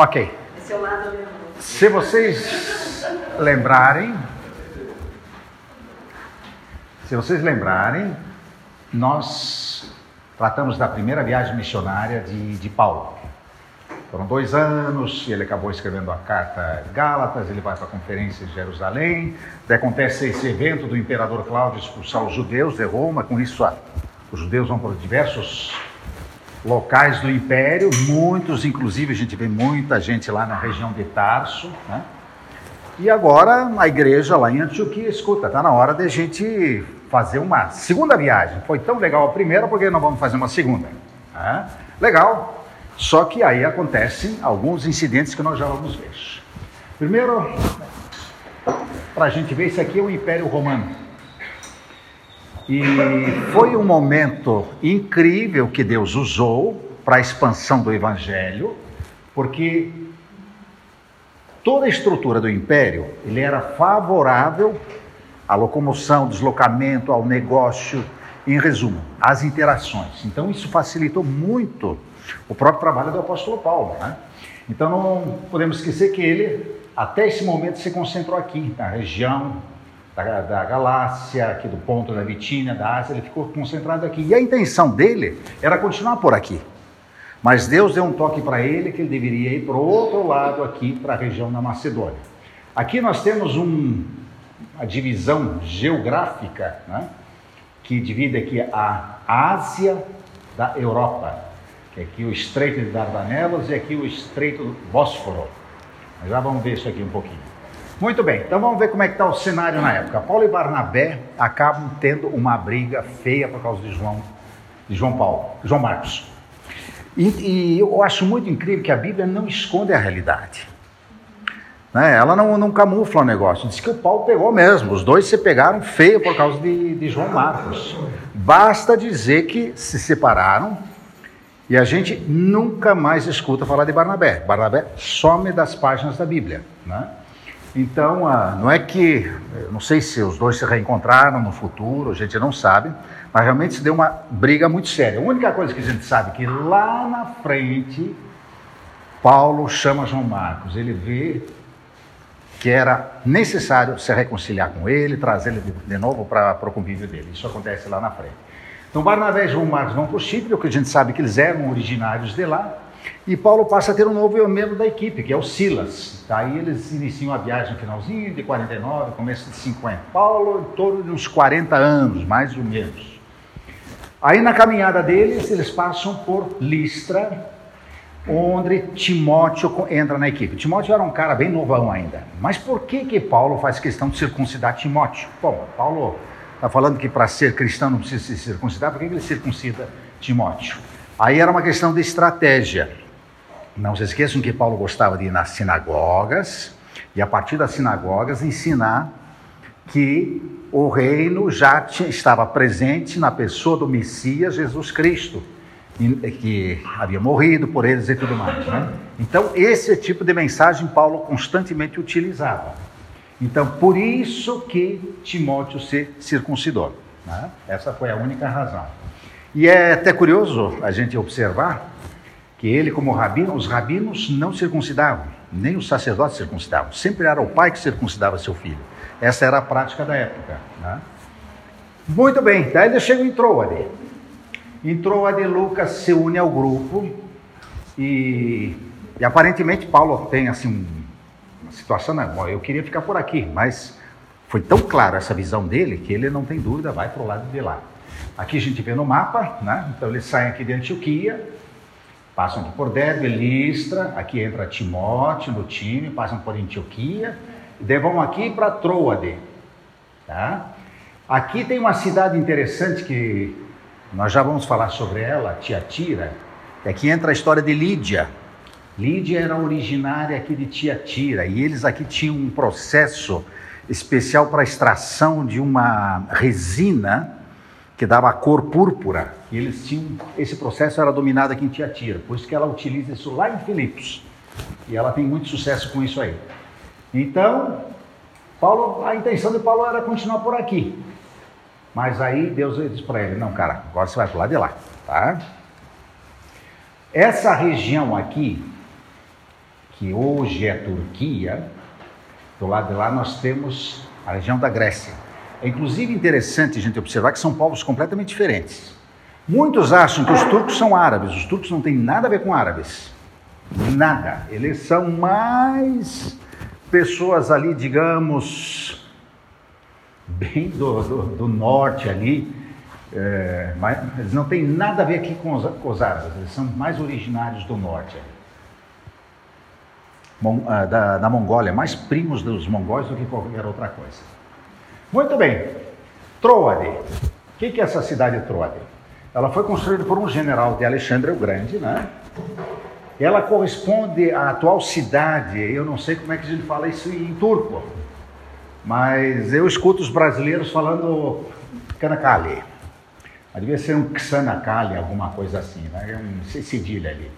Ok. É. Se vocês lembrarem, se vocês lembrarem, nós tratamos da primeira viagem missionária de, de Paulo. Foram dois anos, ele acabou escrevendo a carta Gálatas, ele vai para a conferência de Jerusalém, daí acontece esse evento do imperador Cláudio expulsar os judeus de Roma, com isso os judeus vão para diversos locais do império, muitos, inclusive a gente vê muita gente lá na região de Tarso, né? E agora a igreja lá em Antioquia, escuta, está na hora de a gente fazer uma segunda viagem. Foi tão legal a primeira, porque não vamos fazer uma segunda? Né? Legal, só que aí acontecem alguns incidentes que nós já vamos ver. Primeiro, para a gente ver, isso aqui é o Império Romano. E foi um momento incrível que Deus usou para a expansão do Evangelho, porque toda a estrutura do império ele era favorável à locomoção, deslocamento, ao negócio, em resumo, às interações. Então isso facilitou muito o próprio trabalho do apóstolo Paulo. Né? Então não podemos esquecer que ele, até esse momento, se concentrou aqui, na região da, da Galácia, aqui do ponto da Bitínia, da Ásia, ele ficou concentrado aqui. E a intenção dele era continuar por aqui. Mas Deus deu um toque para ele que ele deveria ir para o outro lado aqui, para a região da Macedônia. Aqui nós temos um, uma divisão geográfica, né? que divide aqui a Ásia da Europa que aqui o Estreito de Dardanelos e aqui o Estreito do Bósforo. Mas já vamos ver isso aqui um pouquinho. Muito bem, então vamos ver como é que está o cenário na época. Paulo e Barnabé acabam tendo uma briga feia por causa de João, de João Paulo, João Marcos. E, e eu acho muito incrível que a Bíblia não esconde a realidade. Né? Ela não, não camufla o negócio. Diz que o Paulo pegou mesmo. Os dois se pegaram feio por causa de, de João Marcos. Basta dizer que se separaram e a gente nunca mais escuta falar de Barnabé. Barnabé some das páginas da Bíblia. Né? Então, ah, não é que, não sei se os dois se reencontraram no futuro, a gente não sabe, mas realmente se deu uma briga muito séria. A única coisa que a gente sabe é que lá na frente, Paulo chama João Marcos, ele vê que era necessário se reconciliar com ele, trazer ele de novo para o convívio dele. Isso acontece lá na frente. Então Barnabé e João Marcos vão para o Chipre, porque a gente sabe que eles eram originários de lá, e Paulo passa a ter um novo membro da equipe, que é o Silas. Daí eles iniciam a viagem no finalzinho de 49, começo de 50. Paulo em torno de uns 40 anos, mais ou menos. Aí na caminhada deles, eles passam por Listra, onde Timóteo entra na equipe. Timóteo era um cara bem novão ainda. Mas por que que Paulo faz questão de circuncidar Timóteo? Bom, Paulo Está falando que para ser cristão não precisa se circuncidar, por que ele circuncida Timóteo? Aí era uma questão de estratégia. Não se esqueçam que Paulo gostava de ir nas sinagogas e, a partir das sinagogas, ensinar que o reino já estava presente na pessoa do Messias Jesus Cristo, que havia morrido por eles e tudo mais. Né? Então, esse tipo de mensagem Paulo constantemente utilizava. Então, por isso que Timóteo se circuncidou. Né? Essa foi a única razão. E é até curioso a gente observar que ele, como rabino, os rabinos não circuncidavam, nem os sacerdotes circuncidavam. Sempre era o pai que circuncidava seu filho. Essa era a prática da época. Né? Muito bem, daí ele chega em Troade. Em Troade, Lucas se une ao grupo e, e aparentemente Paulo tem assim um situação não, eu queria ficar por aqui, mas foi tão clara essa visão dele que ele não tem dúvida, vai para o lado de lá. Aqui a gente vê no mapa, né? Então eles saem aqui de Antioquia, passam aqui por Derbe, Listra, aqui entra Timóteo no time, passam por Antioquia, e daí vão aqui para Troade, tá? Aqui tem uma cidade interessante que nós já vamos falar sobre ela, Tiatira, e aqui entra a história de Lídia, Lídia era originária aqui de Tiatira e eles aqui tinham um processo especial para extração de uma resina que dava a cor púrpura. E eles tinham esse processo era dominado aqui em Tiatira, por isso que ela utiliza isso lá em Filipos. E ela tem muito sucesso com isso aí. Então, Paulo, a intenção de Paulo era continuar por aqui. Mas aí Deus disse para ele: "Não, cara, agora você vai para lado de lá, tá? Essa região aqui que hoje é Turquia, do lado de lá nós temos a região da Grécia. É inclusive interessante a gente observar que são povos completamente diferentes. Muitos acham que os turcos são árabes, os turcos não têm nada a ver com árabes. Nada. Eles são mais pessoas ali, digamos, bem do, do, do norte ali. É, mas eles não têm nada a ver aqui com os, com os árabes, eles são mais originários do norte. Ah, da, da Mongólia, mais primos dos mongóis do que qualquer outra coisa. Muito bem, Troade. O que, é essa cidade de Troade? Ela foi construída por um general de Alexandre o Grande, né? Ela corresponde à atual cidade, eu não sei como é que a gente fala isso em turco, mas eu escuto os brasileiros falando Kanakali. Devia ser um Xanakali, alguma coisa assim, né? É um cedilha ali.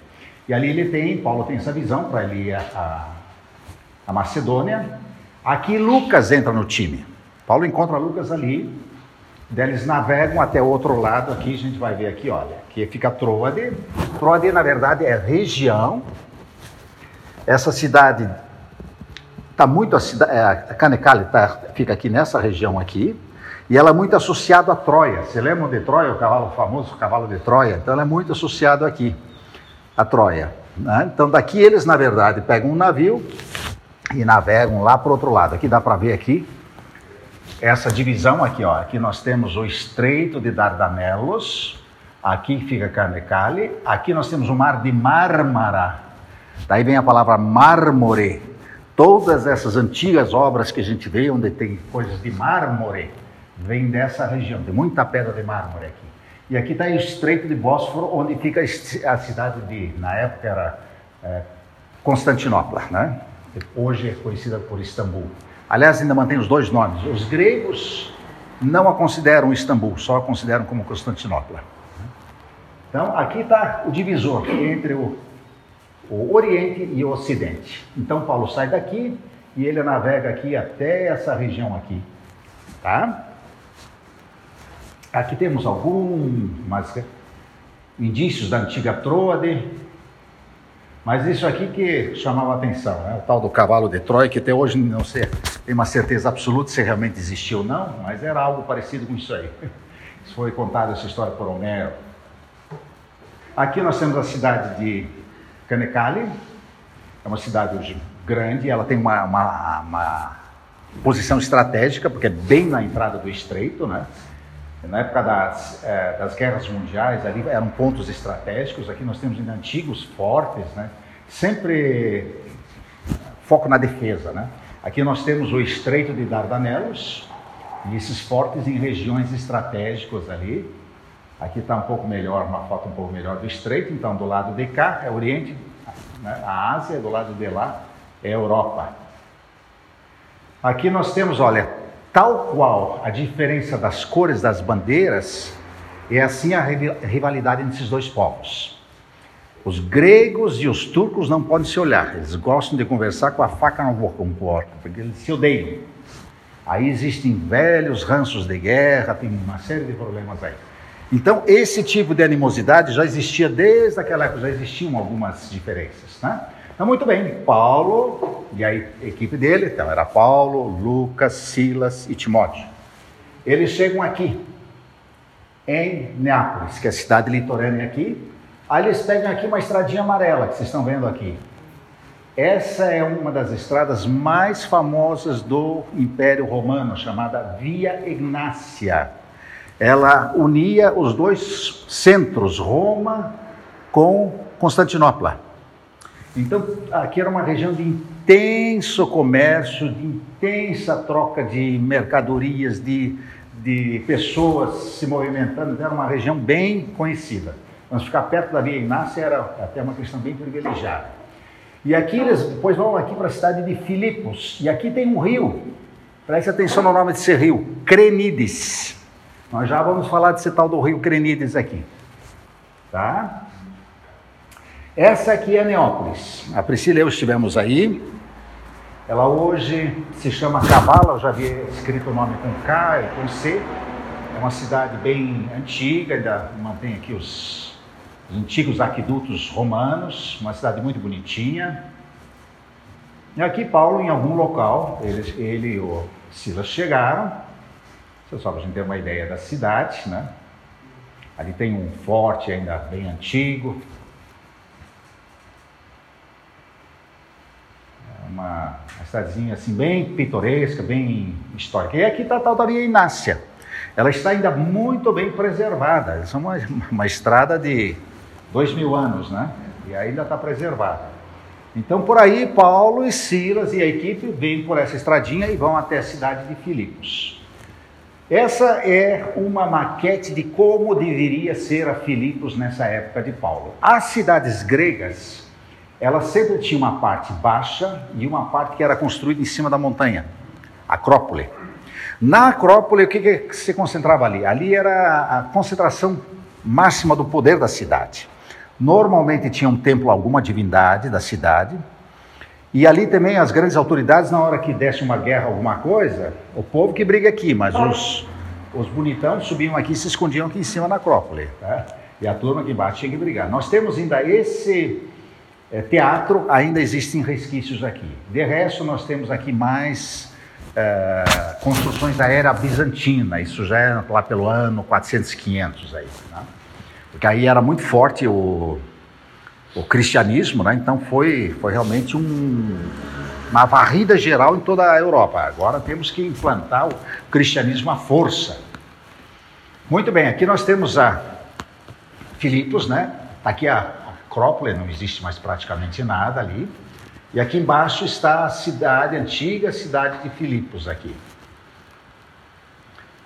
E ali ele tem, Paulo tem essa visão para ir a, a Macedônia. Aqui Lucas entra no time. Paulo encontra Lucas ali, eles navegam até o outro lado, aqui a gente vai ver aqui, olha, que fica Troade. Troade, na verdade, é região. Essa cidade está muito, a, cidade, é, a Canecale tá, fica aqui nessa região aqui, e ela é muito associada a Troia. Você lembra de Troia, o cavalo o famoso cavalo de Troia? Então ela é muito associada aqui, a Troia. Né? Então daqui eles, na verdade, pegam um navio e navegam lá para o outro lado. Aqui dá para ver aqui, essa divisão aqui, ó. Aqui nós temos o Estreito de Dardanelos, aqui fica Carnecale, aqui nós temos o Mar de Mármara. Daí vem a palavra mármore. Todas essas antigas obras que a gente vê, onde tem coisas de mármore, vem dessa região, tem muita pedra de mármore aqui. E aqui está o Estreito de Bósforo, onde fica a cidade de, na época era é, Constantinopla, né? Hoje é conhecida por Istambul. Aliás, ainda mantém os dois nomes. Os gregos não a consideram Istambul, só a consideram como Constantinopla. Então, aqui está o divisor entre o, o Oriente e o Ocidente. Então, Paulo sai daqui e ele navega aqui até essa região aqui. Tá? Aqui temos alguns indícios da antiga Troade, mas isso aqui que chamava atenção, né? o tal do cavalo de Troia, que até hoje não sei, tem uma certeza absoluta se realmente existiu ou não, mas era algo parecido com isso aí. Isso foi contado essa história por Homero. Aqui nós temos a cidade de Canecale, é uma cidade hoje grande, ela tem uma, uma, uma posição estratégica, porque é bem na entrada do estreito, né? Na época das, é, das guerras mundiais, ali eram pontos estratégicos. Aqui nós temos ainda antigos fortes, né? sempre foco na defesa. Né? Aqui nós temos o Estreito de Dardanelos, e esses fortes em regiões estratégicas ali. Aqui está um pouco melhor, uma foto um pouco melhor do Estreito. Então, do lado de cá é o Oriente, né? a Ásia, do lado de lá é a Europa. Aqui nós temos, olha, Tal qual a diferença das cores das bandeiras, é assim a rivalidade entre esses dois povos. Os gregos e os turcos não podem se olhar, eles gostam de conversar com a faca no corpo, porque eles se odeiam. Aí existem velhos ranços de guerra, tem uma série de problemas aí. Então, esse tipo de animosidade já existia desde aquela época, já existiam algumas diferenças. Né? Então, muito bem, Paulo e a equipe dele, então era Paulo, Lucas, Silas e Timóteo. Eles chegam aqui, em Neápolis, que é a cidade litorânea aqui. Aí eles pegam aqui uma estradinha amarela, que vocês estão vendo aqui. Essa é uma das estradas mais famosas do Império Romano, chamada Via Ignácia. Ela unia os dois centros, Roma com Constantinopla. Então, aqui era uma região de intenso comércio, de intensa troca de mercadorias, de, de pessoas se movimentando, então, era uma região bem conhecida. Mas ficar perto da Via Inácia era até uma questão bem privilegiada. E aqui eles depois vão aqui para a cidade de Filipos, e aqui tem um rio. Preste atenção no nome desse rio, Crenides. Nós já vamos falar desse tal do rio Crenides aqui. Tá? Essa aqui é Neópolis. A Priscila e eu estivemos aí. Ela hoje se chama Cabala, eu já havia escrito o nome com K e com C. É uma cidade bem antiga, ainda mantém aqui os, os antigos aquedutos romanos, uma cidade muito bonitinha. E aqui Paulo, em algum local, ele, ele e o Silas chegaram, só para a gente ter uma ideia da cidade, né? Ali tem um forte ainda bem antigo. É uma, uma cidadezinha assim bem pitoresca, bem histórica. E aqui está a tal da Via Inácia. Ela está ainda muito bem preservada. Essa é uma, uma estrada de dois mil anos, né? E ainda está preservada. Então, por aí, Paulo e Silas e a equipe vêm por essa estradinha e vão até a cidade de Filipos. Essa é uma maquete de como deveria ser a Filipos nessa época de Paulo. As cidades gregas, elas sempre tinham uma parte baixa e uma parte que era construída em cima da montanha, Acrópole. Na Acrópole, o que, que se concentrava ali? Ali era a concentração máxima do poder da cidade. Normalmente tinha um templo, alguma divindade da cidade. E ali também as grandes autoridades, na hora que desse uma guerra, alguma coisa, o povo que briga aqui, mas os, os bonitão subiam aqui e se escondiam aqui em cima na Acrópole. Tá? E a turma que bate tinha que brigar. Nós temos ainda esse é, teatro, ainda existem resquícios aqui. De resto, nós temos aqui mais é, construções da era bizantina, isso já é lá pelo ano 400, 500 aí. Tá? Porque aí era muito forte o, o cristianismo, né? então foi, foi realmente um, uma varrida geral em toda a Europa. Agora temos que implantar o cristianismo à força. Muito bem, aqui nós temos a Filipos, né? Tá aqui a Acrópole, não existe mais praticamente nada ali. E aqui embaixo está a cidade, a antiga cidade de Filipos aqui.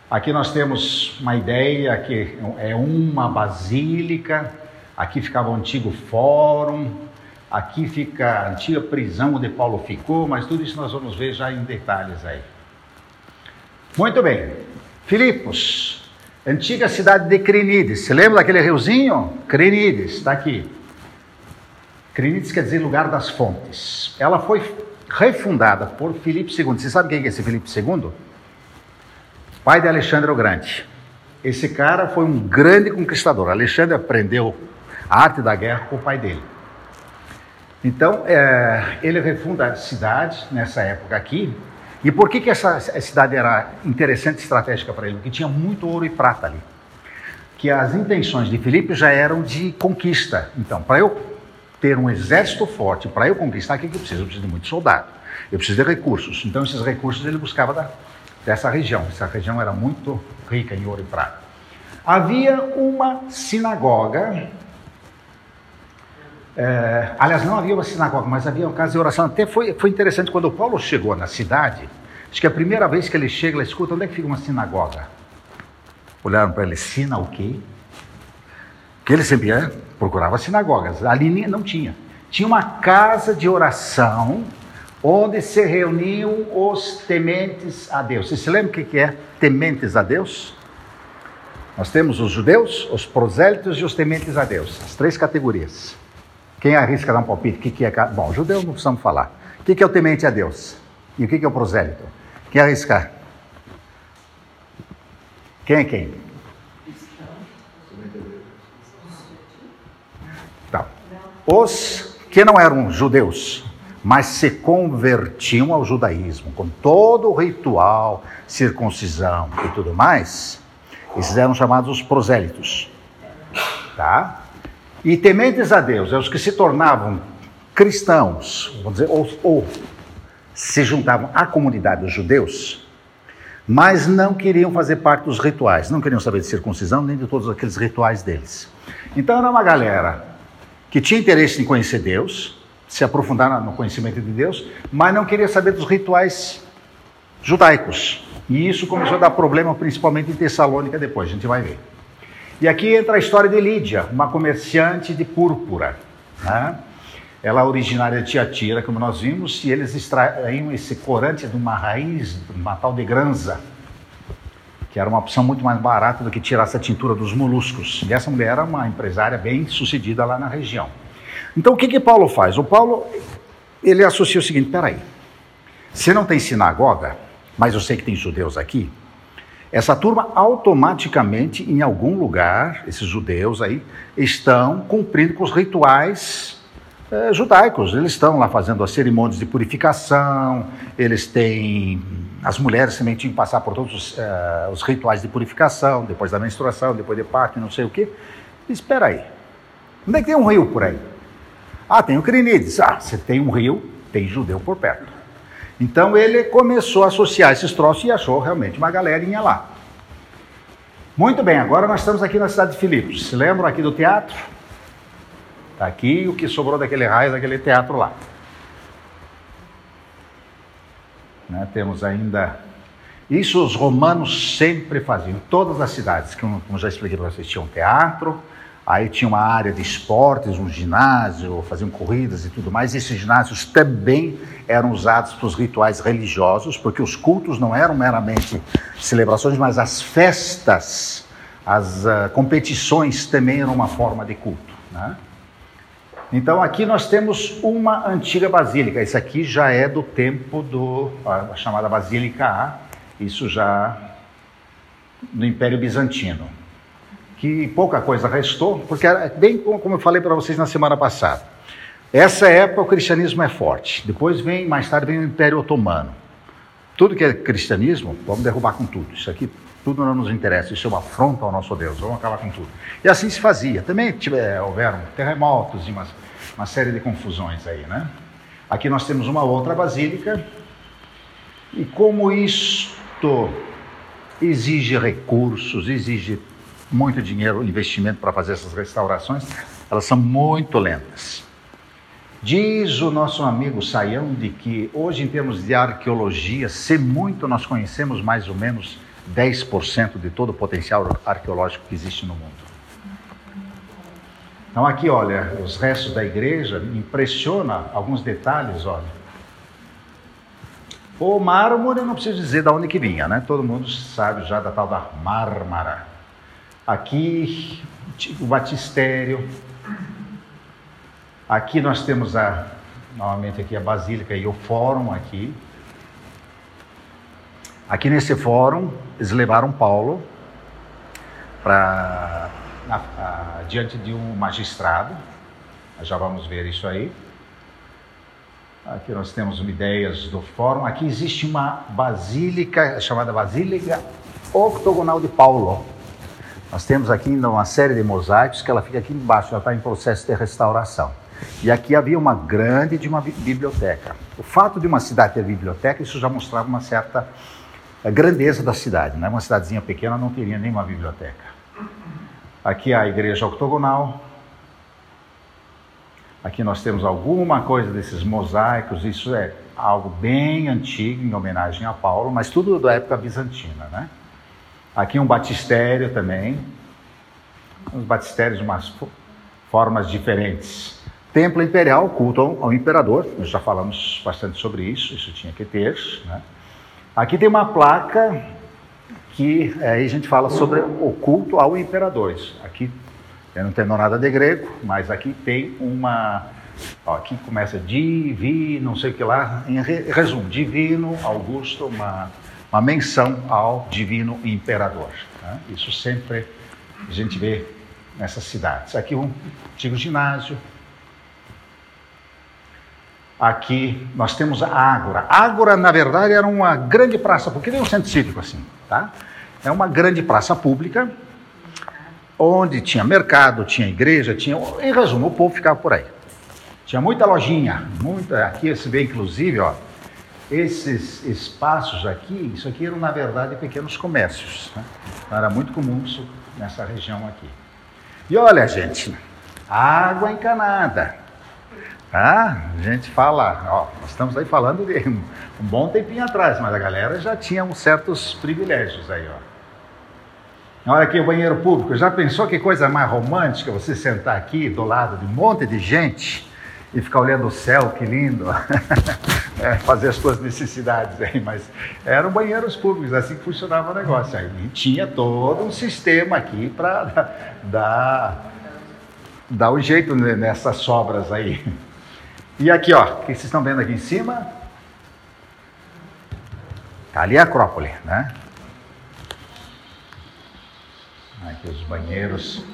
Aqui nós temos uma ideia que é uma basílica, aqui ficava o antigo fórum, aqui fica a antiga prisão onde Paulo ficou, mas tudo isso nós vamos ver já em detalhes aí. Muito bem, Filipos, antiga cidade de Crinides, você lembra daquele riozinho? Crinides, está aqui. Crinides quer dizer lugar das fontes. Ela foi refundada por Filipe II. Você sabe quem é esse Filipe II? Pai de Alexandre o Grande. Esse cara foi um grande conquistador. Alexandre aprendeu a arte da guerra com o pai dele. Então, é, ele refunda a cidade nessa época aqui. E por que, que essa, cidade era interessante estratégica para ele? Porque tinha muito ouro e prata ali. Que as intenções de Filipe já eram de conquista. Então, para eu ter um exército forte, para eu conquistar, o que, que eu preciso? Eu preciso de muito soldado. Eu preciso de recursos. Então, esses recursos ele buscava da, dessa região. Essa região era muito rica em ouro e prata. Havia uma sinagoga. É, aliás, não havia uma sinagoga, mas havia uma casa de oração. Até foi, foi interessante quando Paulo chegou na cidade. Acho que a primeira vez que ele chega, ele escuta: onde é que fica uma sinagoga? Olharam para ele: sina o quê? Que ele sempre é, procurava sinagogas. Ali não tinha. Tinha uma casa de oração onde se reuniam os tementes a Deus. Você se lembra o que é tementes a Deus? Nós temos os judeus, os prosélitos e os tementes a Deus, as três categorias. Quem arrisca dar um palpite? O que, é? Bom, judeu não precisamos falar. O que, é o temente a Deus? E o que, que é o prosélito? Quem arriscar? Quem é quem? Tá. Os que não eram judeus, mas se convertiam ao judaísmo, com todo o ritual, circuncisão e tudo mais, esses eram chamados os prosélitos. Tá? E tementes a Deus, é os que se tornavam cristãos, vamos dizer, ou, ou se juntavam à comunidade dos judeus, mas não queriam fazer parte dos rituais, não queriam saber de circuncisão nem de todos aqueles rituais deles. Então era uma galera que tinha interesse em conhecer Deus, se aprofundar no conhecimento de Deus, mas não queria saber dos rituais judaicos. E isso começou a dar problema, principalmente em Tessalônica, depois, a gente vai ver. E aqui entra a história de Lídia, uma comerciante de púrpura. Né? Ela é originária de Tiatira, como nós vimos, e eles extraíam esse corante de uma raiz, de uma tal de granza, que era uma opção muito mais barata do que tirar essa tintura dos moluscos. E essa mulher era uma empresária bem sucedida lá na região. Então o que que Paulo faz? O Paulo ele associa o seguinte: peraí, se não tem sinagoga, mas eu sei que tem judeus aqui, essa turma automaticamente, em algum lugar, esses judeus aí, estão cumprindo com os rituais é, judaicos. Eles estão lá fazendo as cerimônias de purificação, eles têm. As mulheres também tinham que passar por todos os, uh, os rituais de purificação, depois da menstruação, depois de parto, não sei o quê. Espera aí. Onde é que tem um rio por aí? Ah, tem o Crinides. Ah, você tem um rio, tem judeu por perto. Então ele começou a associar esses troços e achou realmente uma galerinha lá. Muito bem, agora nós estamos aqui na cidade de Filipos. Se lembram aqui do teatro? Está aqui o que sobrou daquele raio, daquele teatro lá. Né, temos ainda. Isso os romanos sempre faziam. Todas as cidades, como já expliquei para vocês, tinham teatro, aí tinha uma área de esportes, um ginásio, faziam corridas e tudo mais. Esses ginásios também eram usados para os rituais religiosos, porque os cultos não eram meramente celebrações, mas as festas, as uh, competições também eram uma forma de culto. Né? Então aqui nós temos uma antiga basílica. Isso aqui já é do tempo do a chamada Basílica A. Isso já no Império Bizantino. Que pouca coisa restou, porque bem como eu falei para vocês na semana passada. Essa época o cristianismo é forte. Depois vem, mais tarde vem o Império Otomano. Tudo que é cristianismo, vamos derrubar com tudo. Isso aqui tudo não nos interessa, isso é uma afronta ao nosso Deus, vamos acabar com tudo. E assim se fazia. Também tiver, houveram terremotos e uma, uma série de confusões aí, né? Aqui nós temos uma outra basílica, e como isto exige recursos, exige muito dinheiro, investimento para fazer essas restaurações, elas são muito lentas. Diz o nosso amigo Saião de que hoje, em termos de arqueologia, se muito nós conhecemos mais ou menos 10% de todo o potencial arqueológico que existe no mundo. Então aqui, olha, os restos da igreja, impressiona alguns detalhes, olha. O mármore, não preciso dizer de onde que vinha, né? Todo mundo sabe já da tal da Mármara. Aqui, o batistério. Aqui nós temos a, novamente aqui a basílica e o fórum aqui. Aqui nesse fórum, eles levaram Paulo para diante de um magistrado. Nós já vamos ver isso aí. Aqui nós temos ideias do fórum. Aqui existe uma basílica chamada Basílica Octogonal de Paulo. Nós temos aqui ainda uma série de mosaicos que ela fica aqui embaixo, ela está em processo de restauração. E aqui havia uma grande de uma biblioteca. O fato de uma cidade ter biblioteca, isso já mostrava uma certa a grandeza da cidade. Né? Uma cidadezinha pequena não teria nenhuma biblioteca. Aqui a igreja octogonal. Aqui nós temos alguma coisa desses mosaicos. Isso é algo bem antigo, em homenagem a Paulo, mas tudo da época bizantina. Né? Aqui um batistério também. Os batistérios de umas formas diferentes. Templo imperial, culto ao imperador. Nós já falamos bastante sobre isso. Isso tinha que ter. Né? Aqui tem uma placa que é, aí a gente fala sobre o culto ao imperador. Aqui eu não entendo nada de grego, mas aqui tem uma. Ó, aqui começa divino, não sei o que lá. Em resumo, divino Augusto, uma, uma menção ao divino imperador. Né? Isso sempre a gente vê nessas cidades. Aqui um antigo ginásio, Aqui nós temos a Ágora. Ágora, na verdade, era uma grande praça, porque tem um centro cívico assim, tá? É uma grande praça pública, onde tinha mercado, tinha igreja, tinha. Em resumo, o povo ficava por aí. Tinha muita lojinha, muita. Aqui você vê, inclusive, ó, esses espaços aqui, isso aqui eram, na verdade, pequenos comércios. Né? Então, era muito comum isso nessa região aqui. E olha, gente, água encanada. Ah, a gente fala, ó, nós estamos aí falando de um, bom tempinho atrás, mas a galera já tinha uns certos privilégios aí, ó. Olha aqui o banheiro público. Já pensou que coisa mais romântica você sentar aqui do lado de um monte de gente e ficar olhando o céu, que lindo, é, fazer as suas necessidades aí, mas eram banheiros públicos, assim que funcionava o negócio aí. Tinha todo um sistema aqui para dar, dar o jeito nessas sobras aí. E aqui, ó, o que vocês estão vendo aqui em cima? Tá ali a Acrópole, né? Aqui os banheiros.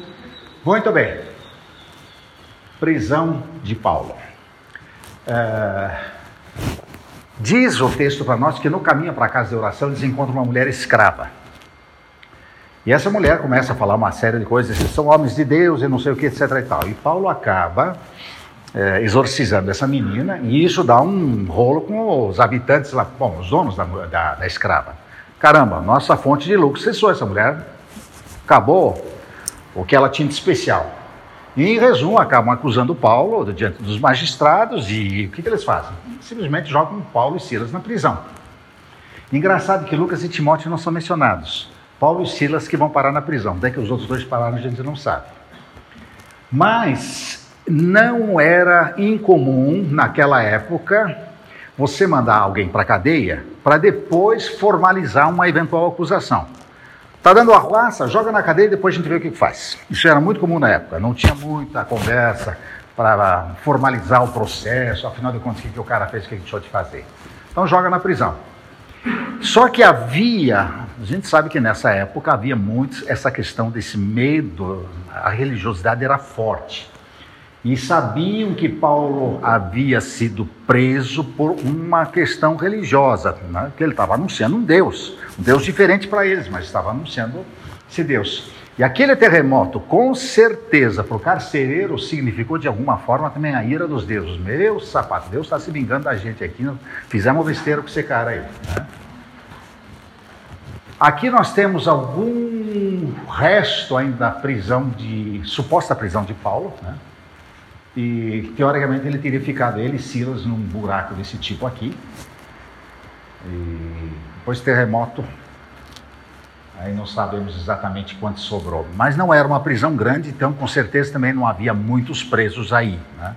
Muito bem. Prisão de Paulo. É, diz o texto para nós que no caminho para a casa de oração eles encontram uma mulher escrava. E essa mulher começa a falar uma série de coisas, são homens de Deus e não sei o que, etc e tal. E Paulo acaba é, exorcizando essa menina, e isso dá um rolo com os habitantes lá, bom, os donos da, da, da escrava. Caramba, nossa fonte de lucro cessou essa mulher, acabou o que ela tinha de especial. E, em resumo, acabam acusando Paulo diante dos magistrados e o que, que eles fazem? Simplesmente jogam Paulo e Silas na prisão. Engraçado que Lucas e Timóteo não são mencionados. Paulo e Silas que vão parar na prisão. Até que os outros dois pararam, a gente não sabe. Mas não era incomum naquela época você mandar alguém para a cadeia para depois formalizar uma eventual acusação. Tá dando arruaça? Joga na cadeia e depois a gente vê o que faz. Isso era muito comum na época. Não tinha muita conversa para formalizar o processo. Afinal de contas, o que, o cara fez, o que, que deixou de fazer. Então joga na prisão. Só que havia, a gente sabe que nessa época havia muito essa questão desse medo, a religiosidade era forte. E sabiam que Paulo havia sido preso por uma questão religiosa, né? que ele estava anunciando um Deus, um Deus diferente para eles, mas estava anunciando esse Deus. E aquele terremoto, com certeza, para o carcereiro, significou de alguma forma também a ira dos deuses. Meu sapato, Deus está se vingando da gente aqui, fizemos besteira com esse cara aí. Né? Aqui nós temos algum resto ainda da prisão de, suposta prisão de Paulo, né? E teoricamente ele teria ficado, ele e Silas, num buraco desse tipo aqui. E depois terremoto, aí não sabemos exatamente quanto sobrou. Mas não era uma prisão grande, então com certeza também não havia muitos presos aí. Né?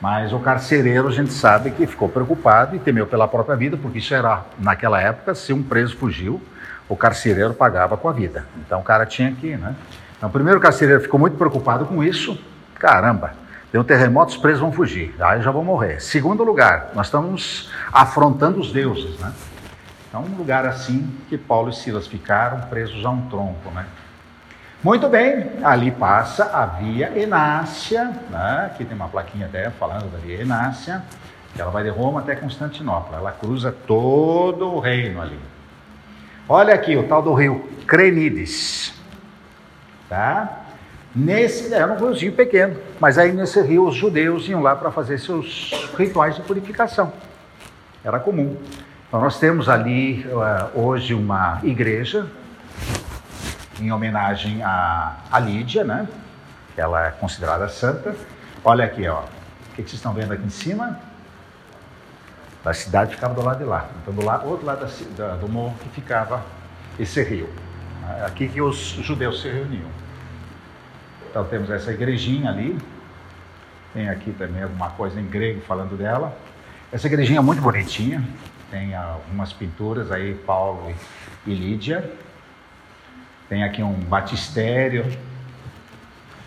Mas o carcereiro, a gente sabe que ficou preocupado e temeu pela própria vida, porque isso era, naquela época, se um preso fugiu, o carcereiro pagava com a vida. Então o cara tinha que, né? Então, primeiro o carcereiro ficou muito preocupado com isso. Caramba, tem um terremoto, os presos vão fugir, aí já vão morrer. Segundo lugar, nós estamos afrontando os deuses, né? Então, um lugar assim que Paulo e Silas ficaram presos a um tronco, né? Muito bem, ali passa a Via Enácia, né? aqui tem uma plaquinha até falando da Via Enácia, ela vai de Roma até Constantinopla, ela cruza todo o reino ali. Olha aqui o tal do rio Crenides, tá? Nesse, era um riozinho pequeno, mas aí nesse rio os judeus iam lá para fazer seus rituais de purificação. Era comum. Então nós temos ali uh, hoje uma igreja em homenagem a, a Lídia, né? Ela é considerada santa. Olha aqui, ó. O que, vocês estão vendo aqui em cima? A cidade ficava do lado de lá. Então do lado, outro lado da, do morro que ficava esse rio. Aqui que os judeus se reuniam. Então temos essa igrejinha ali. Tem aqui também alguma coisa em grego falando dela. Essa igrejinha é muito bonitinha. Tem algumas pinturas aí, Paulo e Lídia. Tem aqui um batistério.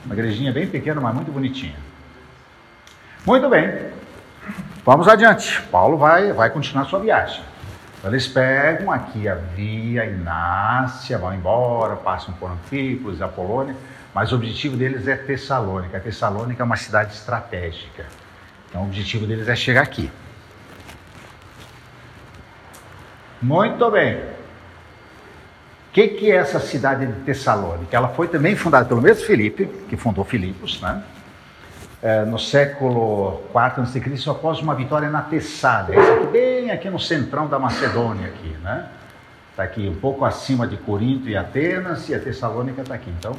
Uma igrejinha bem pequena, mas muito bonitinha. Muito bem. Vamos adiante. Paulo vai, vai continuar sua viagem. Então, eles pegam aqui a Via Inácia, vão embora, passam por Anfípolis, a Polônia mas o objetivo deles é Tessalônica. A Tessalônica é uma cidade estratégica. Então o objetivo deles é chegar aqui. Muito bem. O que, que é essa cidade de Tessalônica? Ela foi também fundada pelo mesmo Filipe, que fundou Filipos, né? É, no século IV a.C., após uma vitória na Tessália, isso aqui, bem aqui no centrão da Macedônia, aqui, né? Está aqui um pouco acima de Corinto e Atenas, e a Tessalônica está aqui. Então,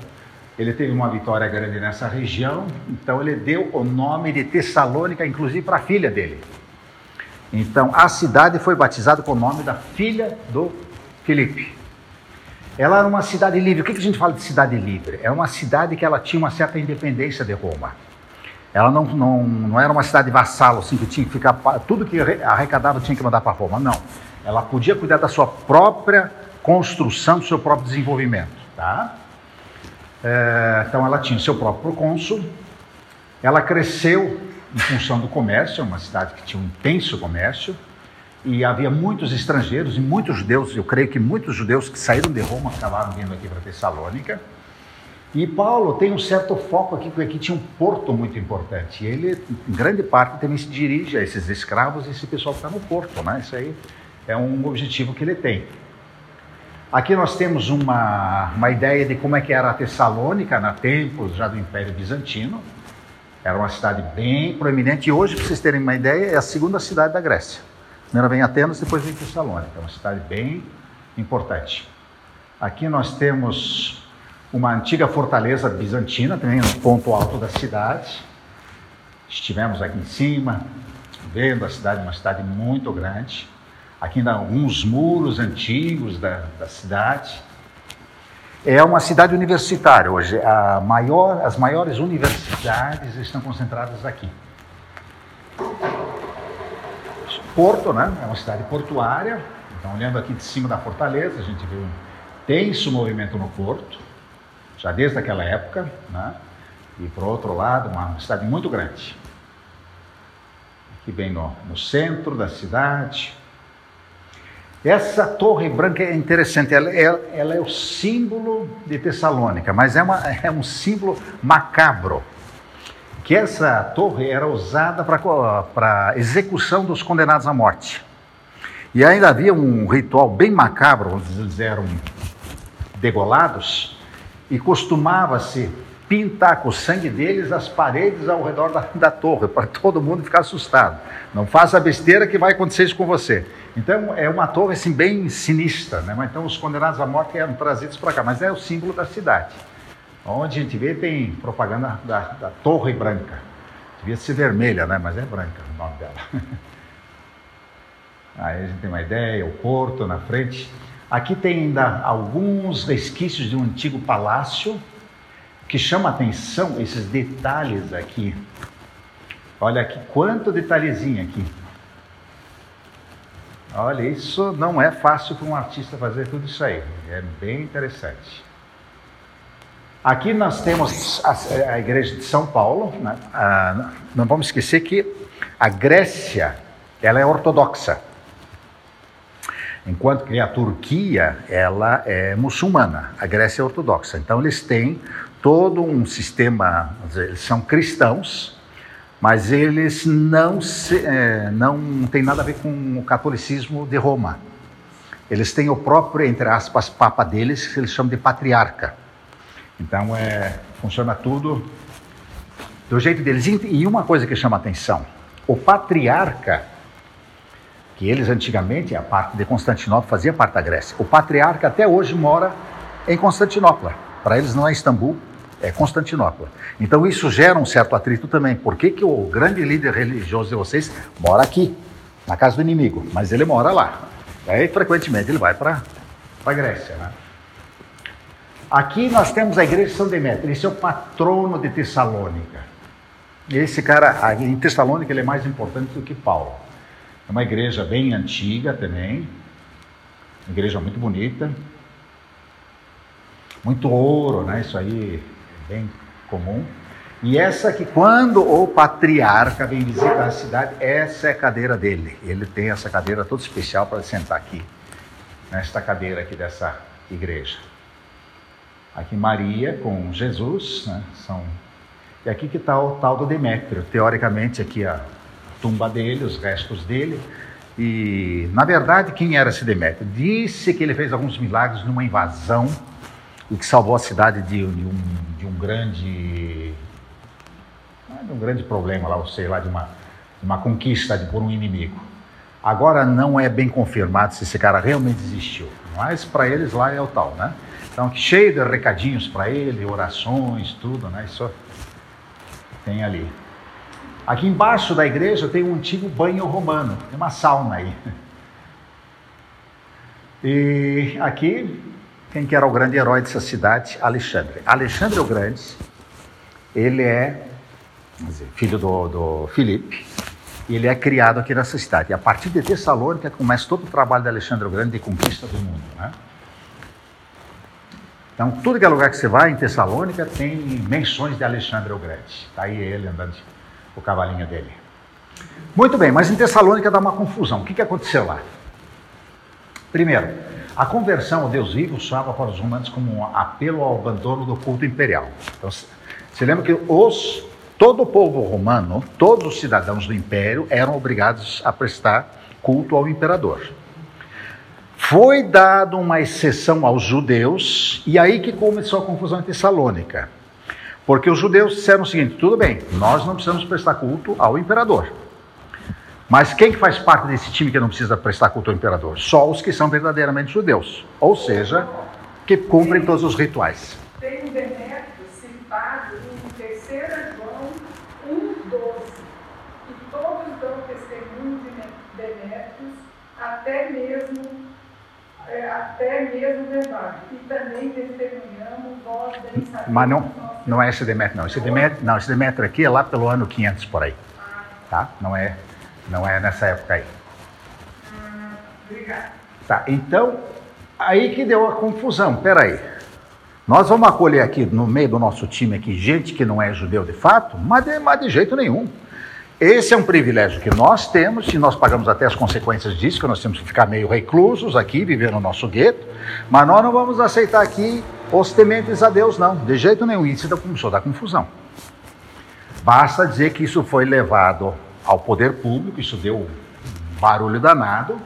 ele teve uma vitória grande nessa região, então ele deu o nome de Tessalônica, inclusive para a filha dele. Então a cidade foi batizada com o nome da filha do Filipe. Ela era uma cidade livre. O que a gente fala de cidade livre? É uma cidade que ela tinha uma certa independência de Roma. Ela não, não, não era uma cidade vassalo, assim, que tinha que ficar. Tudo que arrecadava tinha que mandar para Roma. Não. Ela podia cuidar da sua própria construção, do seu próprio desenvolvimento. Tá? É, então ela tinha seu próprio procônsul, ela cresceu em função do comércio, uma cidade que tinha um intenso comércio, e havia muitos estrangeiros e muitos judeus, eu creio que muitos judeus que saíram de Roma acabaram vindo aqui para Tessalônica. E Paulo tem um certo foco aqui, porque aqui tinha um porto muito importante. E ele, em grande parte, também se dirige a esses escravos e esse pessoal que está no porto, né? Isso aí é um objetivo que ele tem. Aqui nós temos uma, uma ideia de como é que era a Tessalônica, na tempos já do Império Bizantino. Era uma cidade bem proeminente e hoje, para vocês terem uma ideia, é a segunda cidade da Grécia. Primeiro vem Atenas, depois vem Tessalônica. É uma cidade bem importante. Aqui nós temos uma antiga fortaleza bizantina, também no ponto alto da cidade. Estivemos aqui em cima, vendo a cidade, uma cidade muito grande. Aqui ainda alguns muros antigos da, da cidade. É uma cidade universitária hoje. Maior, as maiores universidades estão concentradas aqui. Porto, né? É uma cidade portuária. Então, olhando aqui de cima da fortaleza, a gente vê um tenso movimento no porto já desde aquela época, né? e por outro lado, uma cidade muito grande. Aqui bem no, no centro da cidade. Essa torre branca é interessante, ela, ela, ela é o símbolo de Tessalônica, mas é, uma, é um símbolo macabro que essa torre era usada para execução dos condenados à morte. E ainda havia um ritual bem macabro, onde eles eram degolados, e costumava-se pintar com o sangue deles as paredes ao redor da, da torre, para todo mundo ficar assustado. Não faça besteira que vai acontecer isso com você. Então é uma torre assim bem sinistra, né? Então os condenados à morte eram trazidos para cá, mas é o símbolo da cidade. Onde a gente vê tem propaganda da, da Torre Branca. Devia ser vermelha, né? Mas é branca o nome dela. Aí a gente tem uma ideia, o porto na frente. Aqui tem ainda alguns resquícios de um antigo palácio que chama atenção esses detalhes aqui. Olha aqui, quanto detalhezinho aqui. Olha, isso não é fácil para um artista fazer tudo isso aí. É bem interessante. Aqui nós temos a, a igreja de São Paulo. Né? Ah, não vamos esquecer que a Grécia ela é ortodoxa enquanto que a Turquia ela é muçulmana, a Grécia é ortodoxa. Então eles têm todo um sistema, eles são cristãos, mas eles não se, é, não tem nada a ver com o catolicismo de Roma. Eles têm o próprio, entre aspas, papa deles, que eles chamam de patriarca. Então é, funciona tudo do jeito deles. E uma coisa que chama atenção: o patriarca que eles antigamente, a parte de Constantinopla, fazia parte da Grécia. O patriarca até hoje mora em Constantinopla. Para eles não é Istambul, é Constantinopla. Então isso gera um certo atrito também. Por que, que o grande líder religioso de vocês mora aqui, na casa do inimigo? Mas ele mora lá. Aí frequentemente ele vai para a Grécia. Né? Aqui nós temos a igreja de São Demétrio. Esse é o patrono de Tessalônica. Esse cara, em Tessalônica, ele é mais importante do que Paulo. É uma igreja bem antiga também, uma igreja muito bonita, muito ouro, né? Isso aí bem comum. E essa que quando o patriarca vem visitar a cidade, essa é a cadeira dele. Ele tem essa cadeira toda especial para sentar aqui, nesta cadeira aqui dessa igreja. Aqui Maria com Jesus, né? São e aqui que está o tal do Demétrio. Teoricamente aqui a tumba dele, os restos dele. E, na verdade, quem era esse Demétrio? Disse que ele fez alguns milagres numa invasão e que salvou a cidade de, de, um, de um grande de um grande problema lá, ou sei lá, de uma, de uma conquista de, por um inimigo. Agora não é bem confirmado se esse cara realmente existiu, mas para eles lá é o tal, né? Então, cheio de recadinhos para ele, orações, tudo, né? Isso tem ali. Aqui embaixo da igreja tem um antigo banho romano, tem uma sauna aí. E aqui, quem que era o grande herói dessa cidade? Alexandre. Alexandre o Grande, ele é dizer, filho do, do Filipe, ele é criado aqui nessa cidade. E a partir de Tessalônica começa todo o trabalho de Alexandre o Grande de conquista do mundo. Né? Então, tudo que é lugar que você vai em Tessalônica tem menções de Alexandre o Grande. Está aí ele andando o cavalinho dele. Muito bem, mas em Tessalônica dá uma confusão. O que, que aconteceu lá? Primeiro, A conversão ao Deus vivo soava para os romanos como um apelo ao abandono do culto imperial. Então, você lembra que os, todo o povo romano, todos os cidadãos do império eram obrigados a prestar culto ao imperador. Foi dado uma exceção aos judeus, e aí que começou a confusão em Tessalônica. Porque os judeus disseram o seguinte: tudo bem, nós não precisamos prestar culto ao imperador. Mas quem que faz parte desse time que não precisa prestar culto ao imperador? Só os que são verdadeiramente judeus, ou seja, que cumprem todos os rituais. Tem um Demétrio citado em 3 João 1,12, e todos dão testemunho de Demétrios, até mesmo é, até mesmo verdade. E também testemunhamos nós bem sabemos. Mas não, não é esse Demétrio, não. Esse Demétrio, não, esse Demétrio aqui é lá pelo ano 500 por aí. Tá? Não é não é nessa época aí. Obrigada. Tá, então, aí que deu a confusão. Peraí. Nós vamos acolher aqui no meio do nosso time aqui gente que não é judeu de fato, mas de, mas de jeito nenhum. Esse é um privilégio que nós temos, e nós pagamos até as consequências disso, que nós temos que ficar meio reclusos aqui, viver no nosso gueto, mas nós não vamos aceitar aqui os tementes a Deus, não, de jeito nenhum. Isso começou a dar confusão. Basta dizer que isso foi levado ao poder público, isso deu um barulho danado,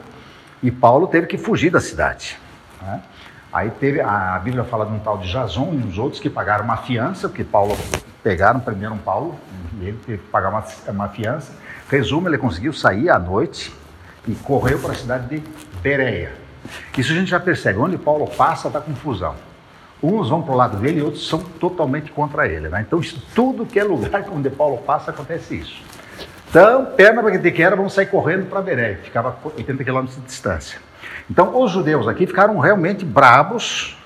e Paulo teve que fugir da cidade. Né? Aí teve, a Bíblia fala de um tal de Jason e uns outros que pagaram uma fiança, porque Paulo pegaram um Paulo, e ele teve que pagar uma, uma fiança. Resumo, ele conseguiu sair à noite e correu para a cidade de Bereia. Isso a gente já percebe, onde Paulo passa dá confusão. Uns vão para o lado dele e outros são totalmente contra ele. Né? Então, isso, tudo que é lugar onde Paulo passa, acontece isso. Então, perna para que quer, vão sair correndo para Beré, ficava 80 quilômetros de distância. Então, os judeus aqui ficaram realmente brabos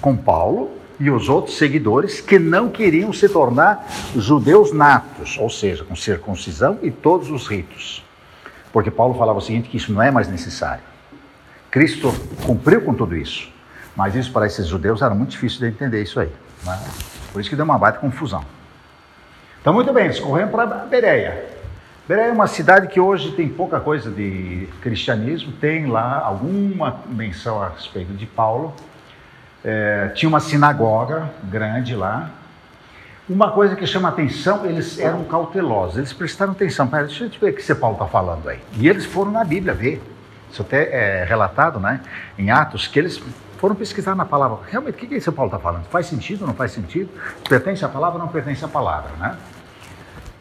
com Paulo e os outros seguidores que não queriam se tornar judeus natos, ou seja, com circuncisão e todos os ritos. Porque Paulo falava o seguinte, que isso não é mais necessário. Cristo cumpriu com tudo isso, mas isso para esses judeus era muito difícil de entender isso aí. Né? Por isso que deu uma baita confusão. Então, muito bem, eles correram para Bereia. Beré é uma cidade que hoje tem pouca coisa de cristianismo, tem lá alguma menção a respeito de Paulo. É, tinha uma sinagoga grande lá. Uma coisa que chama atenção, eles eram cautelosos, eles prestaram atenção. Pera, deixa eu ver o que Paulo está falando aí. E eles foram na Bíblia ver. Isso até é relatado né, em Atos, que eles foram pesquisar na palavra. Realmente, o que, que esse Paulo está falando? Faz sentido ou não faz sentido? Pertence à palavra ou não pertence à palavra, né?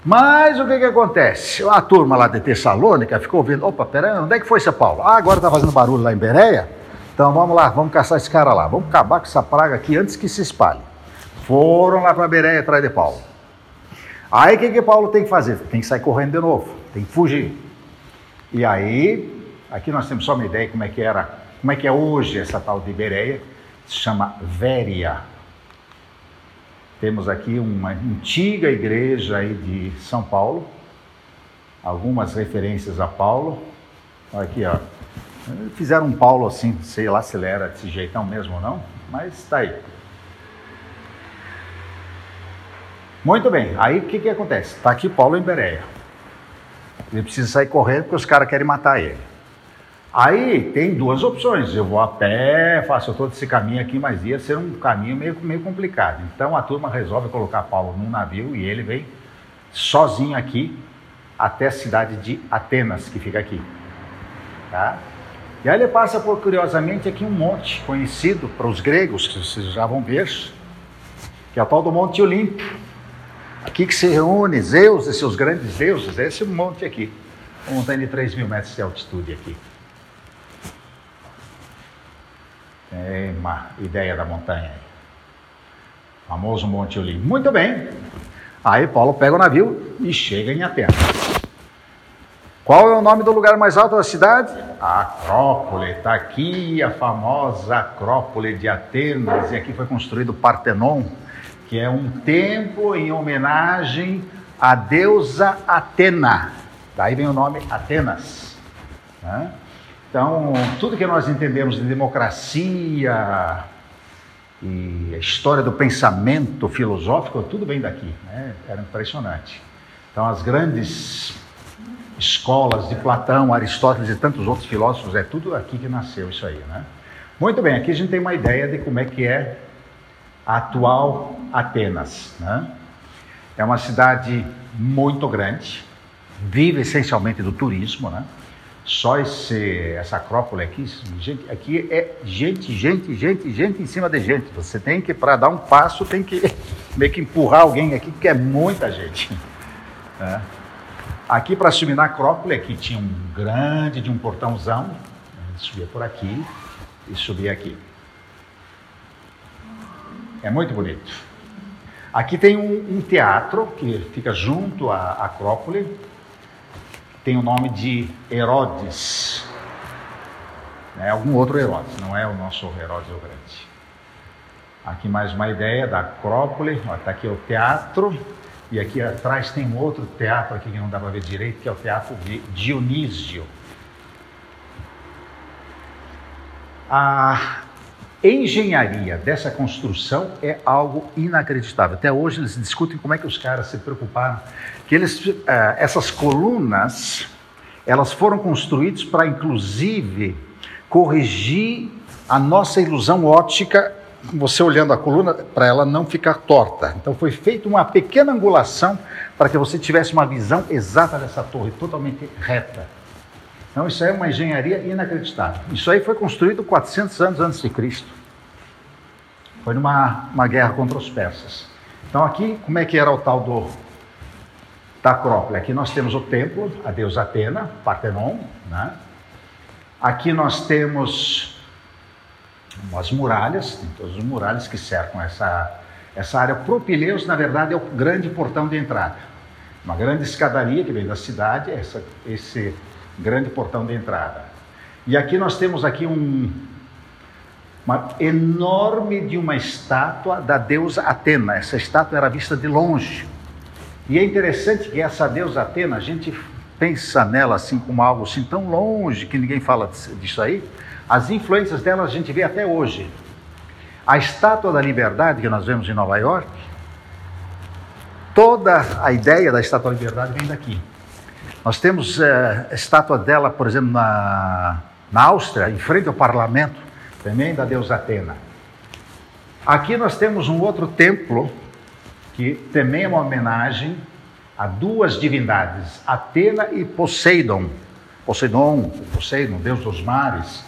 Mas o que, que acontece? A turma lá de Tessalônica ficou ouvindo, opa, peraí, onde é que foi São Paulo? Ah, agora está fazendo barulho lá em Bereia? Então vamos lá, vamos caçar esse cara lá, vamos acabar com essa praga aqui antes que se espalhe. Foram lá para Bereia atrás de Paulo. Aí o que, que Paulo tem que fazer? Tem que sair correndo de novo, tem que fugir. E aí, aqui nós temos só uma ideia como é que era, como é que é hoje essa tal de Bereia, se chama Véria. Temos aqui uma antiga igreja aí de São Paulo, algumas referências a Paulo. Aqui, ó. Fizeram um Paulo assim, sei lá se ele era desse jeitão mesmo ou não, mas está aí. Muito bem, aí o que, que acontece? Está aqui Paulo em Bereia. Ele precisa sair correndo porque os caras querem matar ele. Aí tem duas opções. Eu vou a pé, faço todo esse caminho aqui, mas ia ser um caminho meio, meio complicado. Então a turma resolve colocar Paulo num navio e ele vem sozinho aqui até a cidade de Atenas, que fica aqui. Tá? E aí ele passa por, curiosamente, aqui um monte conhecido para os gregos, que vocês já vão ver, que é o tal do Monte Olimpo. Aqui que se reúne Zeus e seus grandes deuses, esse monte aqui. Uma montanha de 3 mil metros de altitude aqui. Tem uma ideia da montanha aí. Famoso Monte Olimpo. Muito bem. Aí Paulo pega o navio e chega em Atenas. Qual é o nome do lugar mais alto da cidade? Acrópole. Está aqui a famosa Acrópole de Atenas. E aqui foi construído o Partenon, que é um templo em homenagem à deusa Atena. Daí vem o nome Atenas. Né? Então, tudo que nós entendemos de democracia e a história do pensamento filosófico, tudo vem daqui. Né? Era impressionante. Então, as grandes escolas de Platão, Aristóteles e tantos outros filósofos, é tudo aqui que nasceu isso aí. Né? Muito bem, aqui a gente tem uma ideia de como é que é a atual Atenas. Né? É uma cidade muito grande, vive essencialmente do turismo, né? Só esse, essa acrópole aqui, gente, aqui é gente, gente, gente, gente em cima de gente. Você tem que, para dar um passo, tem que meio que empurrar alguém aqui, que é muita gente. É. Aqui para subir na acrópole, aqui tinha um grande de um portãozão, subia por aqui e subia aqui. É muito bonito. Aqui tem um, um teatro que fica junto à acrópole, tem o nome de Herodes. É algum outro Herodes, não é o nosso Herodes o Grande. Aqui mais uma ideia da Acrópole, está aqui o teatro, e aqui atrás tem um outro teatro aqui que não dá para ver direito, que é o Teatro de Dionísio. A engenharia dessa construção é algo inacreditável. Até hoje eles discutem como é que os caras se preocuparam que eles, uh, essas colunas, elas foram construídas para, inclusive, corrigir a nossa ilusão óptica, você olhando a coluna, para ela não ficar torta. Então foi feita uma pequena angulação para que você tivesse uma visão exata dessa torre, totalmente reta. Então isso aí é uma engenharia inacreditável. Isso aí foi construído 400 anos antes de Cristo. Foi numa uma guerra contra os persas. Então aqui, como é que era o tal do da Acrópole. Aqui nós temos o templo, a deusa Atena, Partenon. Né? Aqui nós temos as muralhas, tem todas as muralhas que cercam essa, essa área. Propileus, na verdade, é o grande portão de entrada. Uma grande escadaria que vem da cidade, essa, esse grande portão de entrada. E aqui nós temos aqui um, uma enorme de uma estátua da deusa Atena. Essa estátua era vista de longe. E é interessante que essa deusa Atena, a gente pensa nela assim como algo assim tão longe que ninguém fala disso aí. As influências dela a gente vê até hoje. A estátua da liberdade que nós vemos em Nova York, toda a ideia da estátua da liberdade vem daqui. Nós temos é, estátua dela, por exemplo, na, na Áustria, em frente ao parlamento, também da deusa Atena. Aqui nós temos um outro templo que também é uma homenagem a duas divindades, Atena e Poseidon. Poseidon, Poseidon, deus dos mares,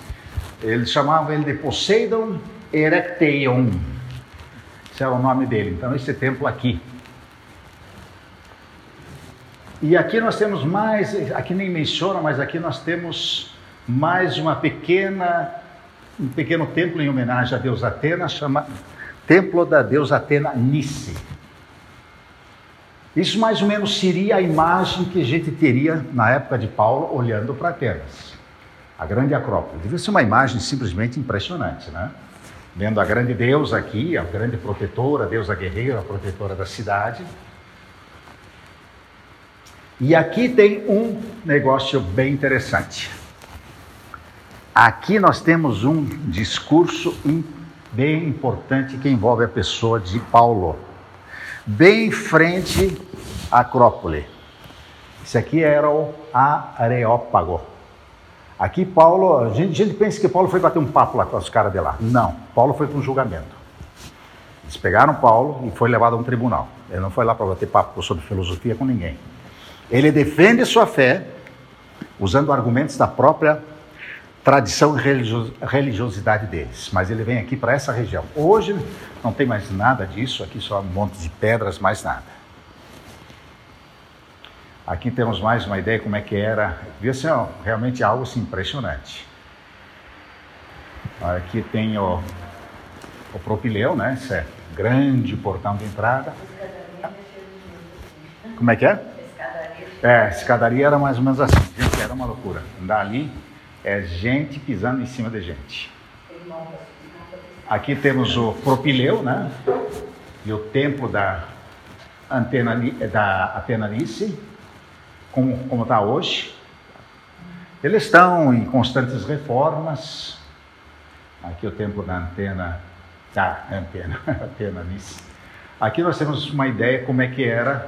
eles chamavam ele de Poseidon Erecteion. Esse é o nome dele. Então, esse templo aqui. E aqui nós temos mais, aqui nem menciona, mas aqui nós temos mais uma pequena, um pequeno templo em homenagem a Deus Atena, chama Templo da Deus Atena Nice. Isso mais ou menos seria a imagem que a gente teria na época de Paulo olhando para Atenas, a grande Acrópole. Devia ser uma imagem simplesmente impressionante, né? Vendo a grande deusa aqui, a grande protetora, a deusa guerreira, a protetora da cidade. E aqui tem um negócio bem interessante. Aqui nós temos um discurso bem importante que envolve a pessoa de Paulo bem em frente à Acrópole. Isso aqui era o Areópago. Aqui Paulo, a gente, a gente pensa que Paulo foi bater um papo lá com os caras de lá. Não, Paulo foi para um julgamento. Eles pegaram Paulo e foi levado a um tribunal. Ele não foi lá para bater papo sobre filosofia com ninguém. Ele defende sua fé usando argumentos da própria tradição e religiosidade deles. Mas ele vem aqui para essa região. Hoje não tem mais nada disso, aqui só um monte de pedras, mais nada. Aqui temos mais uma ideia como é que era. Devia ser realmente algo assim, impressionante. Aqui tem o, o propileu, né? Esse é grande portão de entrada. Como é que é? É, escadaria era mais ou menos assim. Gente, era uma loucura. Andar ali é gente pisando em cima de gente. Aqui temos o propileu, né? E o templo da, antena, da Atenanice, como está hoje. Eles estão em constantes reformas. Aqui o templo da antena, da antena, Atenanice. Aqui nós temos uma ideia como é que era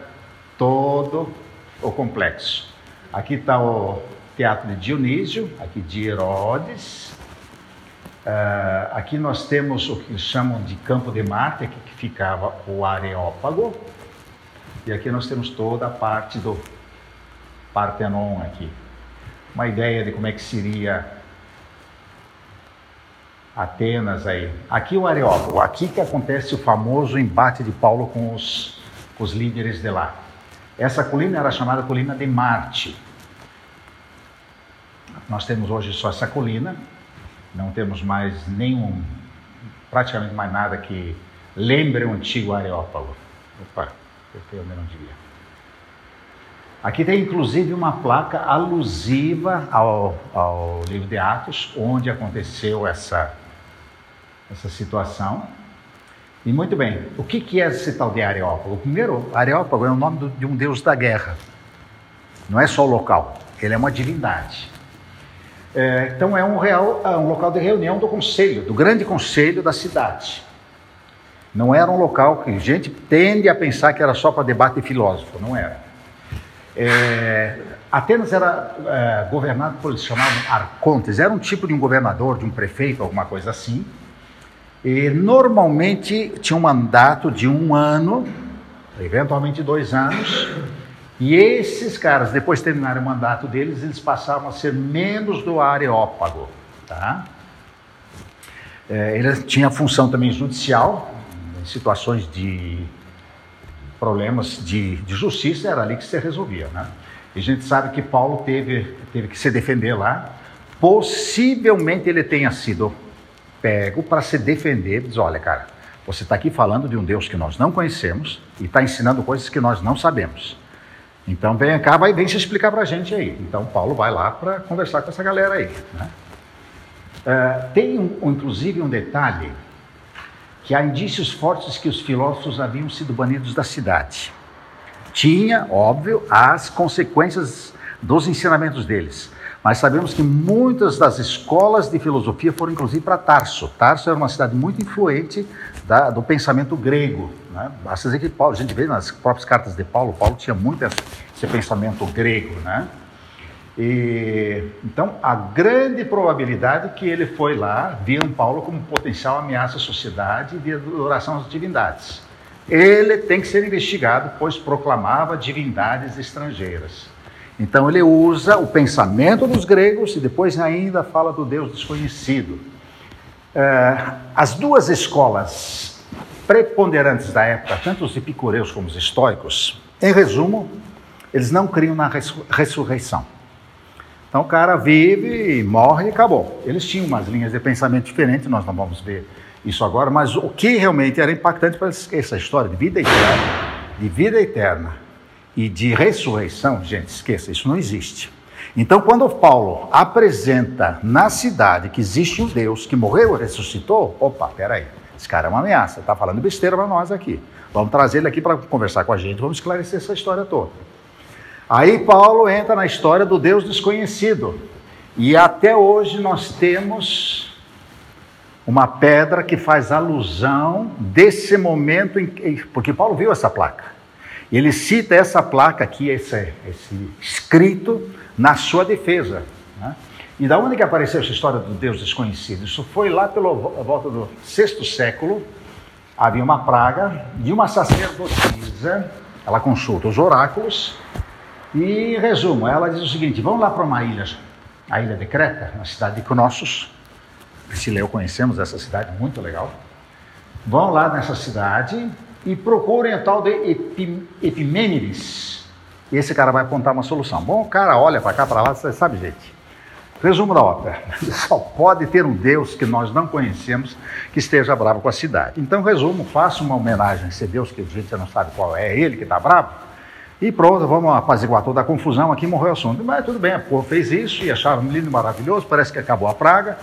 todo o complexo. Aqui está o teatro de Dionísio, aqui de Herodes, Uh, aqui nós temos o que chamam de Campo de Marte, aqui que ficava o Areópago. E aqui nós temos toda a parte do Partenon aqui. Uma ideia de como é que seria Atenas aí. Aqui o Areópago, aqui que acontece o famoso embate de Paulo com os, com os líderes de lá. Essa colina era chamada colina de Marte. Nós temos hoje só essa colina, não temos mais nenhum, praticamente mais nada que lembre o antigo Areópago. Opa, apertei onde não devia. Aqui tem inclusive uma placa alusiva ao, ao livro de Atos, onde aconteceu essa, essa situação. E muito bem, o que, que é esse tal de Areópago? Primeiro, Areópago é o nome do, de um deus da guerra. Não é só o local, ele é uma divindade. É, então é um, real, é um local de reunião do conselho, do grande conselho da cidade. Não era um local que a gente tende a pensar que era só para debate filósofo, não era. É, Atenas era é, governado por eles chamavam arcontes, era um tipo de um governador, de um prefeito, alguma coisa assim. E normalmente tinha um mandato de um ano, eventualmente dois anos, e esses caras, depois de terminarem o mandato deles, eles passavam a ser membros do Areópago. Tá? É, ele tinha função também judicial, em situações de problemas de, de, justiça, era ali que se resolvia. Né? E a gente sabe que Paulo teve, teve que se defender lá. Possivelmente ele tenha sido pego para se defender. Diz: olha, cara, você está aqui falando de um Deus que nós não conhecemos e está ensinando coisas que nós não sabemos. Então vem cá, vai vem se explicar para a gente aí. Então Paulo vai lá para conversar com essa galera aí. Né? Uh, tem um, inclusive um detalhe que há indícios fortes que os filósofos haviam sido banidos da cidade. Tinha, óbvio, as consequências dos ensinamentos deles. Mas sabemos que muitas das escolas de filosofia foram inclusive para Tarso. Tarso era uma cidade muito influente da, do pensamento grego. Né? Basta dizer que Paulo, a gente vê nas próprias cartas de Paulo, Paulo tinha muito esse pensamento grego. Né? E, então, a grande probabilidade que ele foi lá, viam Paulo como potencial ameaça à sociedade e de adoração às divindades. Ele tem que ser investigado, pois proclamava divindades estrangeiras. Então ele usa o pensamento dos gregos e depois ainda fala do Deus desconhecido. É, as duas escolas preponderantes da época, tanto os epicureus como os estoicos, em resumo, eles não criam na ressurreição. Então o cara vive morre e acabou. Eles tinham umas linhas de pensamento diferentes, nós não vamos ver isso agora, mas o que realmente era impactante para essa história de vida eterna, de vida eterna e de ressurreição, gente, esqueça, isso não existe. Então, quando Paulo apresenta na cidade que existe um Deus que morreu e ressuscitou, opa, peraí, esse cara é uma ameaça, está falando besteira para nós aqui. Vamos trazer ele aqui para conversar com a gente, vamos esclarecer essa história toda. Aí Paulo entra na história do Deus desconhecido. E até hoje nós temos uma pedra que faz alusão desse momento em que. Porque Paulo viu essa placa. Ele cita essa placa aqui, esse, esse escrito, na sua defesa. Né? E da onde que apareceu essa história do Deus desconhecido? Isso foi lá pela volta do sexto século. Havia uma praga de uma sacerdotisa. Ela consulta os oráculos e, resumo, ela diz o seguinte: vamos lá para uma ilha, a ilha de Creta, na cidade de Cnossos. Priscila e eu conhecemos essa cidade, muito legal. Vão lá nessa cidade e procurem o tal de Epimênides. E esse cara vai apontar uma solução. Bom, o cara olha para cá, para lá, você sabe, gente. Resumo da ópera: só pode ter um Deus que nós não conhecemos que esteja bravo com a cidade. Então, resumo: faça uma homenagem a esse Deus que a gente não sabe qual é, ele que está bravo. E pronto, vamos apaziguar toda a confusão aqui, morreu o assunto. Mas tudo bem, a povo fez isso e acharam lindo e maravilhoso, parece que acabou a praga.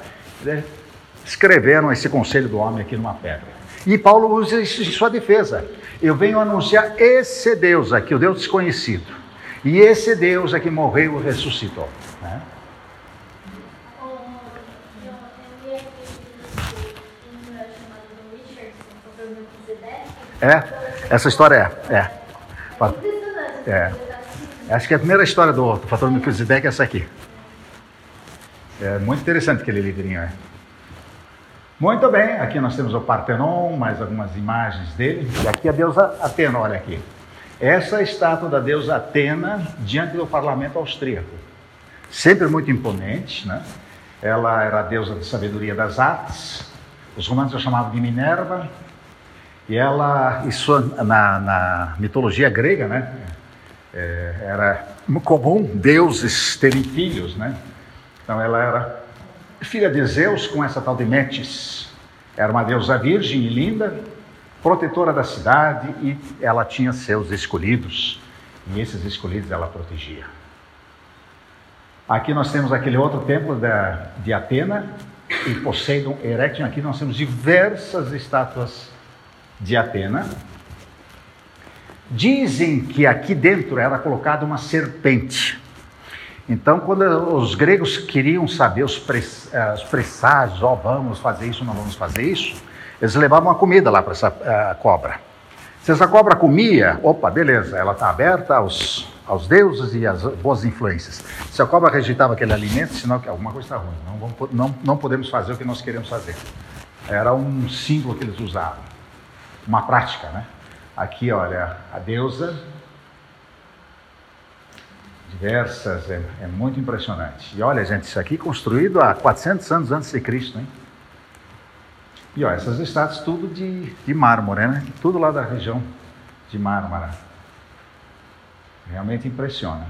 Escreveram esse conselho do homem aqui numa pedra. E Paulo usa isso em sua defesa. Eu venho anunciar esse Deus aqui, o Deus desconhecido. E esse Deus aqui morreu e ressuscitou. Né? É, essa história é. É. é. Acho que é a primeira história do, do fator Melquisedeque é essa aqui. É muito interessante aquele livrinho, é. Muito bem, aqui nós temos o Partenon, mais algumas imagens dele. E aqui a deusa Atena, olha aqui. Essa é a estátua da deusa Atena diante do parlamento austríaco. Sempre muito imponente, né? Ela era a deusa da sabedoria das artes. Os romanos a chamavam de Minerva. E ela, isso na, na mitologia grega, né? É, era comum deuses terem filhos, né? Então ela era filha de Zeus com essa tal de Metis. Era uma deusa virgem e linda, protetora da cidade e ela tinha seus escolhidos. E esses escolhidos ela protegia. Aqui nós temos aquele outro templo da, de Atena, e Poseidon Erection. Aqui nós temos diversas estátuas de Atena. Dizem que aqui dentro era colocada uma serpente. Então, quando os gregos queriam saber os, eh, presságios, ó, oh, vamos fazer isso, não vamos fazer isso, eles levavam uma comida lá para essa uh, cobra. Se essa cobra comia, opa, beleza, ela está aberta aos, aos deuses e às boas influências. Se a cobra rejeitava aquele alimento, sinal que alguma coisa está ruim, não, vamos, não, não podemos fazer o que nós queremos fazer. Era um símbolo que eles usavam, uma prática, né? Aqui, olha, a deusa, diversas, é, é muito impressionante. E olha, gente, isso aqui construído há 400 anos antes de Cristo, hein? E ó, essas estátuas tudo de, de mármore, né? Tudo lá da região de Mármara. Realmente impressiona.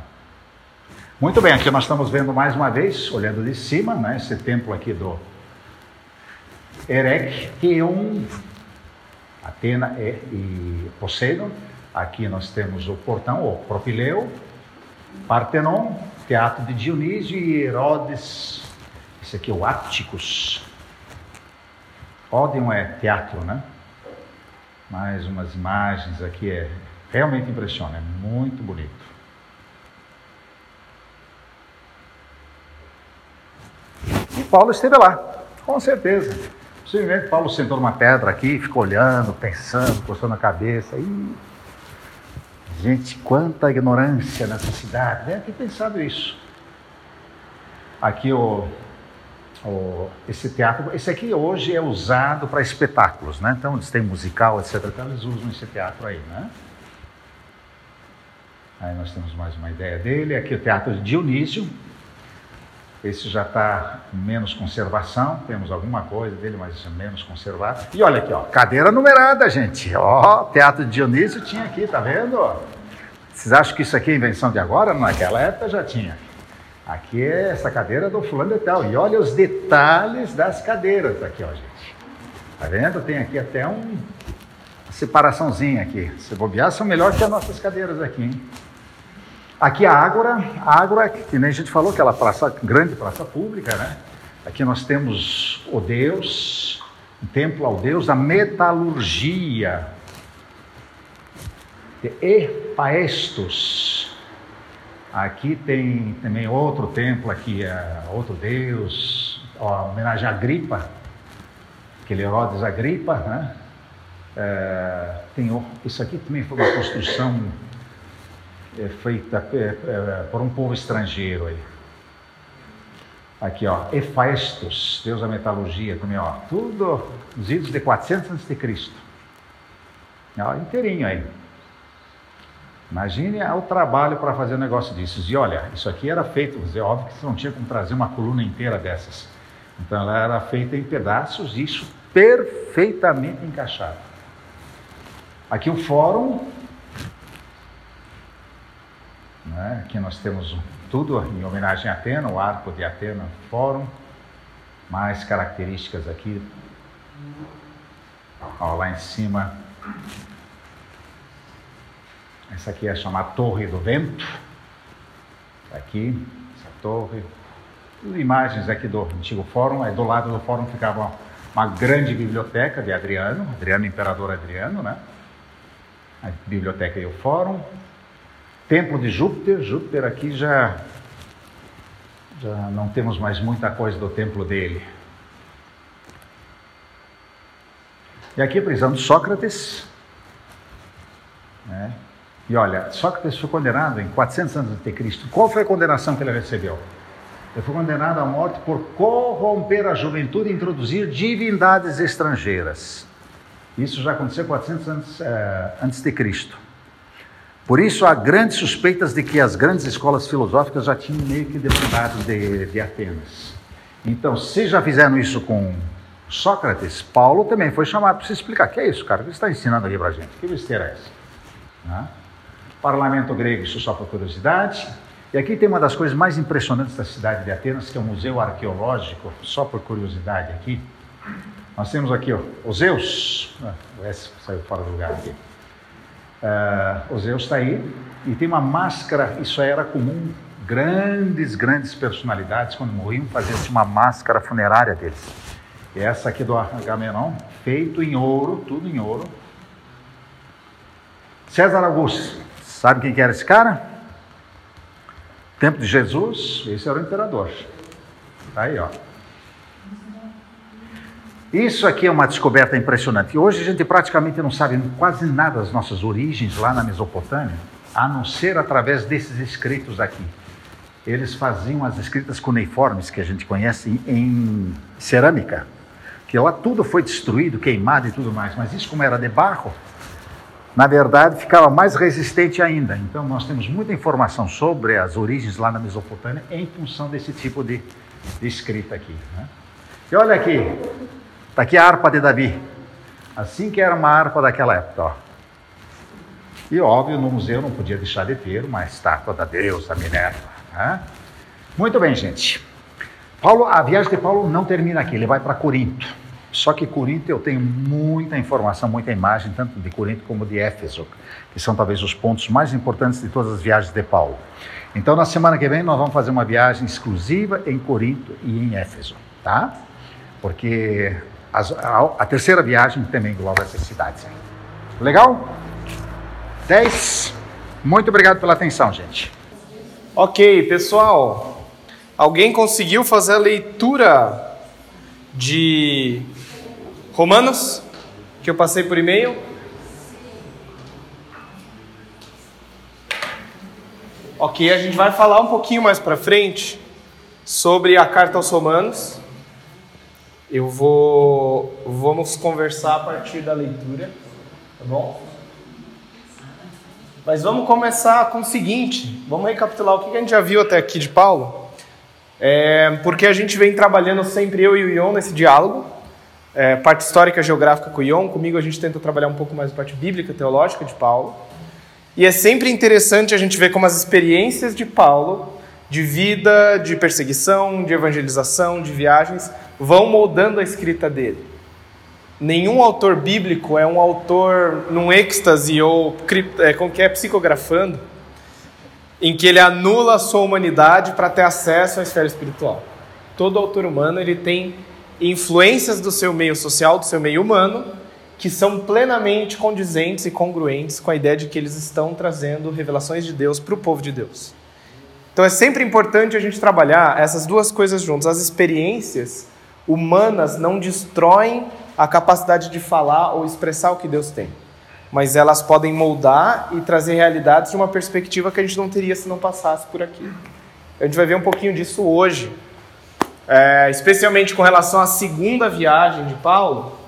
Muito bem, aqui nós estamos vendo mais uma vez, olhando de cima, né, esse templo aqui do Erecteon, Atena e Poseidon. Aqui nós temos o portão, o Propileu, Partenon, teatro de Dionísio e Herodes, esse aqui é o Áticos, Ódeon é teatro, né? Mais umas imagens aqui, é realmente impressiona, é muito bonito. E Paulo esteve lá, com certeza. Possivelmente Paulo sentou numa pedra aqui, ficou olhando, pensando, coçando a cabeça. E... Gente, quanta ignorância nessa cidade. Deve ter pensado isso. Aqui o o, esse teatro, esse aqui hoje é usado para espetáculos, né? Então eles têm musical, etc. Então eles usam esse teatro aí, né? Aí nós temos mais uma ideia dele. Aqui o Teatro de Dionísio. Esse já está menos conservação. Temos alguma coisa dele, mas é menos conservado. E olha aqui, ó, cadeira numerada, gente. Ó, Teatro de Dionísio tinha aqui, tá vendo? Vocês acham que isso aqui é invenção de agora? Naquela época já tinha. Aqui é essa cadeira do fulano de tal. E olha os detalhes das cadeiras aqui, ó, gente. Tá vendo? Tem aqui até um uma separaçãozinha aqui. Se bobear, são melhores que as nossas cadeiras aqui, hein? Aqui a Ágora, a Ágora, que nem a gente falou, aquela praça, grande praça pública, né? Aqui nós temos o Deus, um templo ao Deus, a metalurgia Epaestos, Aqui tem também outro templo, aqui é outro deus, ó, homenagem a Agripa, aquele Herodes Agripa, né? É, tem, isso aqui também foi uma construção é, feita é, é, por um povo estrangeiro aí. Aqui, ó, Hefestos, Deus da metalurgia, também, ó, tudo nos idos de 400 a.C. Ó, inteirinho aí. Imagine o trabalho para fazer um negócio desses. E olha, isso aqui era feito, é óbvio que você não tinha como trazer uma coluna inteira dessas. Então ela era feita em pedaços, isso perfeitamente encaixado. Aqui o fórum, né? aqui nós temos tudo em homenagem a Atena, o arco de Atena, fórum, mais características aqui. Ó, lá em cima essa aqui é chamada Torre do Vento. Aqui, essa torre. Imagens aqui do antigo fórum. Aí do lado do fórum ficava uma grande biblioteca de Adriano, Adriano, imperador Adriano, né? A biblioteca e o fórum. Templo de Júpiter. Júpiter aqui já, já não temos mais muita coisa do templo dele. E aqui a prisão de Sócrates. Né? E olha, Sócrates foi condenado em 400 anos de Cristo. Qual foi a condenação que ele recebeu? Ele foi condenado à morte por corromper a juventude e introduzir divindades estrangeiras. Isso já aconteceu 400 anos é, antes de Cristo. Por isso há grandes suspeitas de que as grandes escolas filosóficas já tinham meio que demandado de, de Atenas. Então, se já fizeram isso com Sócrates, Paulo também foi chamado para se explicar. Que é isso, cara? O que está ensinando aqui para gente? Que besteira é essa? Né? Parlamento grego, isso só por curiosidade. E aqui tem uma das coisas mais impressionantes da cidade de Atenas, que é o Museu Arqueológico, só por curiosidade aqui. Nós temos aqui ó, o Zeus, ah, o S saiu fora do lugar aqui. Uh, Zeus está aí e tem uma máscara, isso era comum, grandes, grandes personalidades, quando morriam, faziam uma máscara funerária deles. E essa aqui do Agamenon, feito em ouro, tudo em ouro. César Augusto, sabe quem que era esse cara? Tempo de Jesus, esse era o imperador. Tá aí, ó. Isso aqui é uma descoberta impressionante. Hoje a gente praticamente não sabe quase nada das nossas origens lá na Mesopotâmia, a não ser através desses escritos aqui. Eles faziam as escritas cuneiformes que a gente conhece em cerâmica que lá tudo foi destruído, queimado e tudo mais, mas isso como era de barro, na verdade ficava mais resistente ainda. Então nós temos muita informação sobre as origens lá na Mesopotâmia em função desse tipo de, de escrita aqui. Né? E olha aqui, está aqui a harpa de Davi, assim que era uma harpa daquela época. Ó. E óbvio, no museu não podia deixar de ter uma estátua da deusa Minerva. Né? Muito bem, gente. Paulo, a viagem de Paulo não termina aqui, ele vai para Corinto. Só que Corinto eu tenho muita informação, muita imagem, tanto de Corinto como de Éfeso, que são talvez os pontos mais importantes de todas as viagens de Paulo. Então, na semana que vem, nós vamos fazer uma viagem exclusiva em Corinto e em Éfeso, tá? Porque a, a, terceira viagem também engloba essas cidades. Legal? 10. Muito obrigado pela atenção, gente. Ok, pessoal. Alguém conseguiu fazer a leitura de Romanos que eu passei por e-mail? Ok, a gente vai falar um pouquinho mais para frente sobre a carta aos Romanos. Eu vou vamos conversar a partir da leitura, tá bom? Mas vamos começar com o seguinte, vamos recapitular o que a gente já viu até aqui de Paulo. É, porque a gente vem trabalhando sempre, eu e o Ion, nesse diálogo. É, parte histórica geográfica com o Ion, comigo a gente tenta trabalhar um pouco mais a parte bíblica, teológica de Paulo. E é sempre interessante a gente ver como as experiências de Paulo, de vida, de perseguição, de evangelização, de viagens, vão moldando a escrita dele. Nenhum autor bíblico é um autor num êxtase ou é, como que é, psicografando em que ele anula a sua humanidade para ter acesso à esfera espiritual. Todo autor humano ele tem influências do seu meio social, do seu meio humano, que são plenamente condizentes e congruentes com a ideia de que eles estão trazendo revelações de Deus para o povo de Deus. Então é sempre importante a gente trabalhar essas duas coisas juntas. As experiências humanas não destroem a capacidade de falar ou expressar o que Deus tem mas elas podem moldar e trazer realidades de uma perspectiva que a gente não teria se não passasse por aqui. A gente vai ver um pouquinho disso hoje, é, especialmente com relação à segunda viagem de Paulo,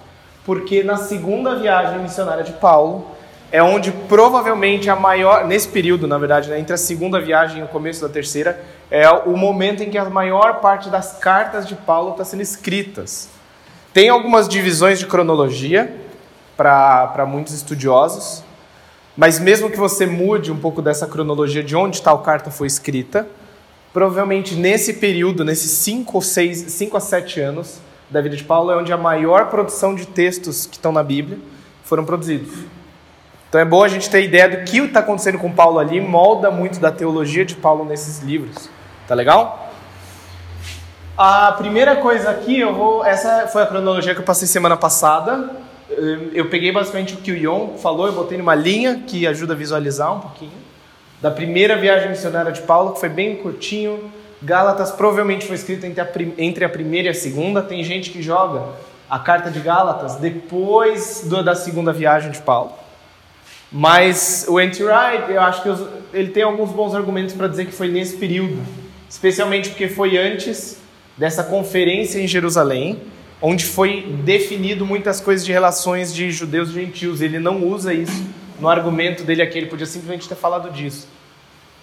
porque na segunda viagem missionária de Paulo é onde provavelmente a maior, nesse período, na verdade, né, entre a segunda viagem e o começo da terceira, é o momento em que a maior parte das cartas de Paulo está sendo escritas. Tem algumas divisões de cronologia, para muitos estudiosos. Mas mesmo que você mude um pouco dessa cronologia de onde tal carta foi escrita, provavelmente nesse período, nesses 5 ou 6, 5 a 7 anos da vida de Paulo, é onde a maior produção de textos que estão na Bíblia foram produzidos. Então é bom a gente ter ideia do que está acontecendo com Paulo ali, molda muito da teologia de Paulo nesses livros. Tá legal? A primeira coisa aqui, eu vou. Essa foi a cronologia que eu passei semana passada. Eu peguei basicamente o que o Ion falou, eu botei numa linha que ajuda a visualizar um pouquinho. Da primeira viagem missionária de Paulo, que foi bem curtinho. Gálatas provavelmente foi escrito entre a, entre a primeira e a segunda. Tem gente que joga a carta de Gálatas depois do, da segunda viagem de Paulo. Mas o Anti-Wright, eu acho que os, ele tem alguns bons argumentos para dizer que foi nesse período especialmente porque foi antes dessa conferência em Jerusalém, onde foi definido muitas coisas de relações de judeus e gentios. Ele não usa isso no argumento dele aqui, ele podia simplesmente ter falado disso.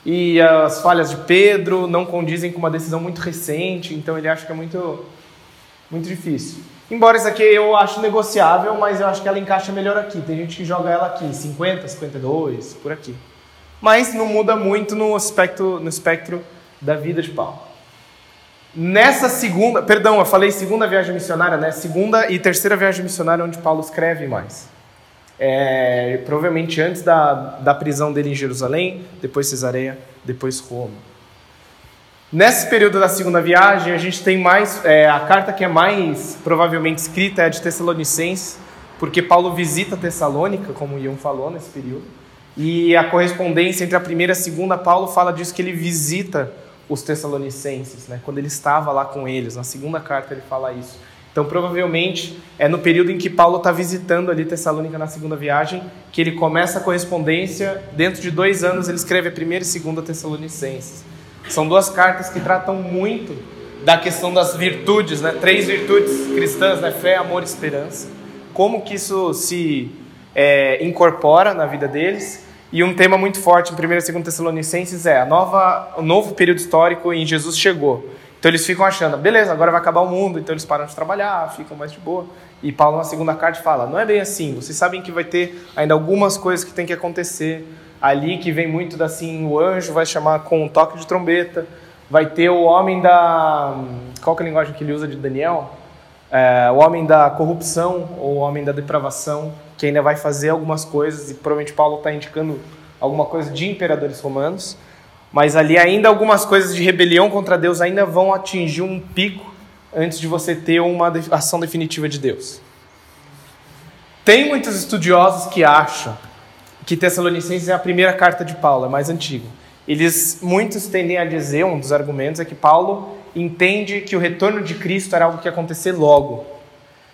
E as falhas de Pedro não condizem com uma decisão muito recente, então ele acha que é muito, muito difícil. Embora isso aqui eu acho negociável, mas eu acho que ela encaixa melhor aqui. Tem gente que joga ela aqui, 50, 52, por aqui. Mas não muda muito no espectro, no espectro da vida de Paulo. Nessa segunda, perdão, eu falei segunda viagem missionária, né? Segunda e terceira viagem missionária onde Paulo escreve mais. É, provavelmente antes da, da prisão dele em Jerusalém, depois Cesareia, depois Roma. Nesse período da segunda viagem, a gente tem mais. É, a carta que é mais provavelmente escrita é a de Tessalonicenses, porque Paulo visita Tessalônica, como o falou nesse período. E a correspondência entre a primeira e a segunda, Paulo fala disso que ele visita os Tessalonicenses, né? quando ele estava lá com eles. Na segunda carta ele fala isso. Então, provavelmente, é no período em que Paulo está visitando ali Tessalônica na segunda viagem que ele começa a correspondência. Dentro de dois anos, ele escreve a primeira e segunda Tessalonicenses. São duas cartas que tratam muito da questão das virtudes, né? Três virtudes cristãs, né? Fé, amor e esperança. Como que isso se é, incorpora na vida deles. E um tema muito forte em 1 e 2 Tessalonicenses é a nova, o novo período histórico em Jesus chegou. Então eles ficam achando, beleza, agora vai acabar o mundo, então eles param de trabalhar, ficam mais de boa. E Paulo na segunda carta fala, não é bem assim, vocês sabem que vai ter ainda algumas coisas que tem que acontecer ali que vem muito assim, o anjo vai chamar com um toque de trombeta, vai ter o homem da. Qual que é a linguagem que ele usa de Daniel? É, o homem da corrupção ou o homem da depravação, que ainda vai fazer algumas coisas, e provavelmente Paulo está indicando alguma coisa de imperadores romanos, mas ali ainda algumas coisas de rebelião contra Deus ainda vão atingir um pico antes de você ter uma ação definitiva de Deus. Tem muitos estudiosos que acham que Tessalonicenses é a primeira carta de Paulo, é mais antigo. Eles muitos tendem a dizer, um dos argumentos é que Paulo entende que o retorno de Cristo era algo que ia acontecer logo.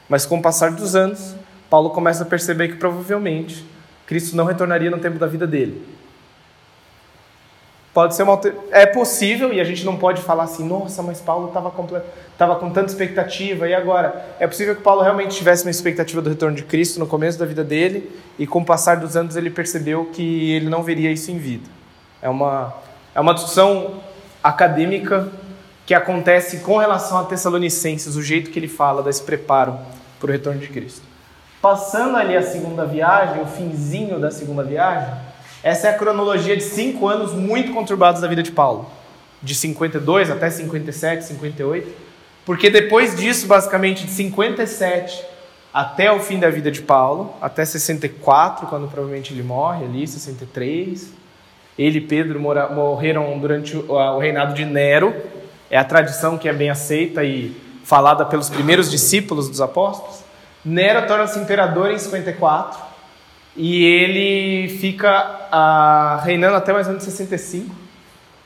Mas com o passar dos anos, Paulo começa a perceber que provavelmente Cristo não retornaria no tempo da vida dele. Pode ser uma é possível e a gente não pode falar assim, nossa, mas Paulo estava tava com tanta expectativa e agora é possível que Paulo realmente tivesse uma expectativa do retorno de Cristo no começo da vida dele e com o passar dos anos ele percebeu que ele não veria isso em vida. É uma é uma discussão acadêmica que acontece com relação a Tessalonicenses, o jeito que ele fala desse preparo para o retorno de Cristo. Passando ali a segunda viagem, o finzinho da segunda viagem, essa é a cronologia de cinco anos muito conturbados da vida de Paulo, de 52 até 57, 58, porque depois disso, basicamente de 57 até o fim da vida de Paulo, até 64, quando provavelmente ele morre ali, 63, ele e Pedro morreram durante o reinado de Nero, é a tradição que é bem aceita e falada pelos primeiros discípulos dos apóstolos. Nero torna-se imperador em 54 e ele fica ah, reinando até mais ou menos 65.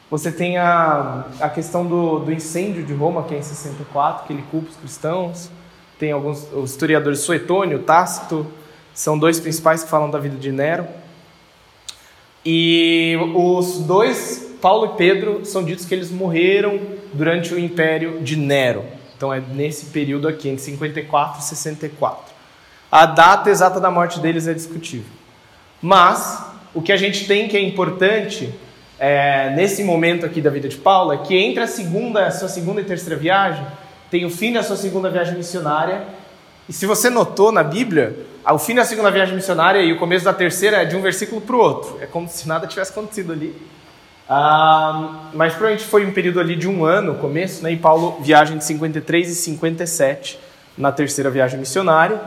Você tem a, a questão do, do incêndio de Roma, que é em 64, que ele culpa os cristãos. Tem alguns os historiadores Suetônio, Tácito, são dois principais que falam da vida de Nero. E os dois, Paulo e Pedro, são ditos que eles morreram durante o império de Nero. Então é nesse período aqui, entre 54 e 64. A data exata da morte deles é discutível. Mas o que a gente tem que é importante é, nesse momento aqui da vida de Paulo é que entre a segunda, a sua segunda e terceira viagem, tem o fim da sua segunda viagem missionária. E se você notou na Bíblia, o fim da segunda viagem missionária e o começo da terceira é de um versículo para o outro. É como se nada tivesse acontecido ali. Ah, mas provavelmente foi um período ali de um ano, começo, né? E Paulo viaja de 53 e 57 na terceira viagem missionária.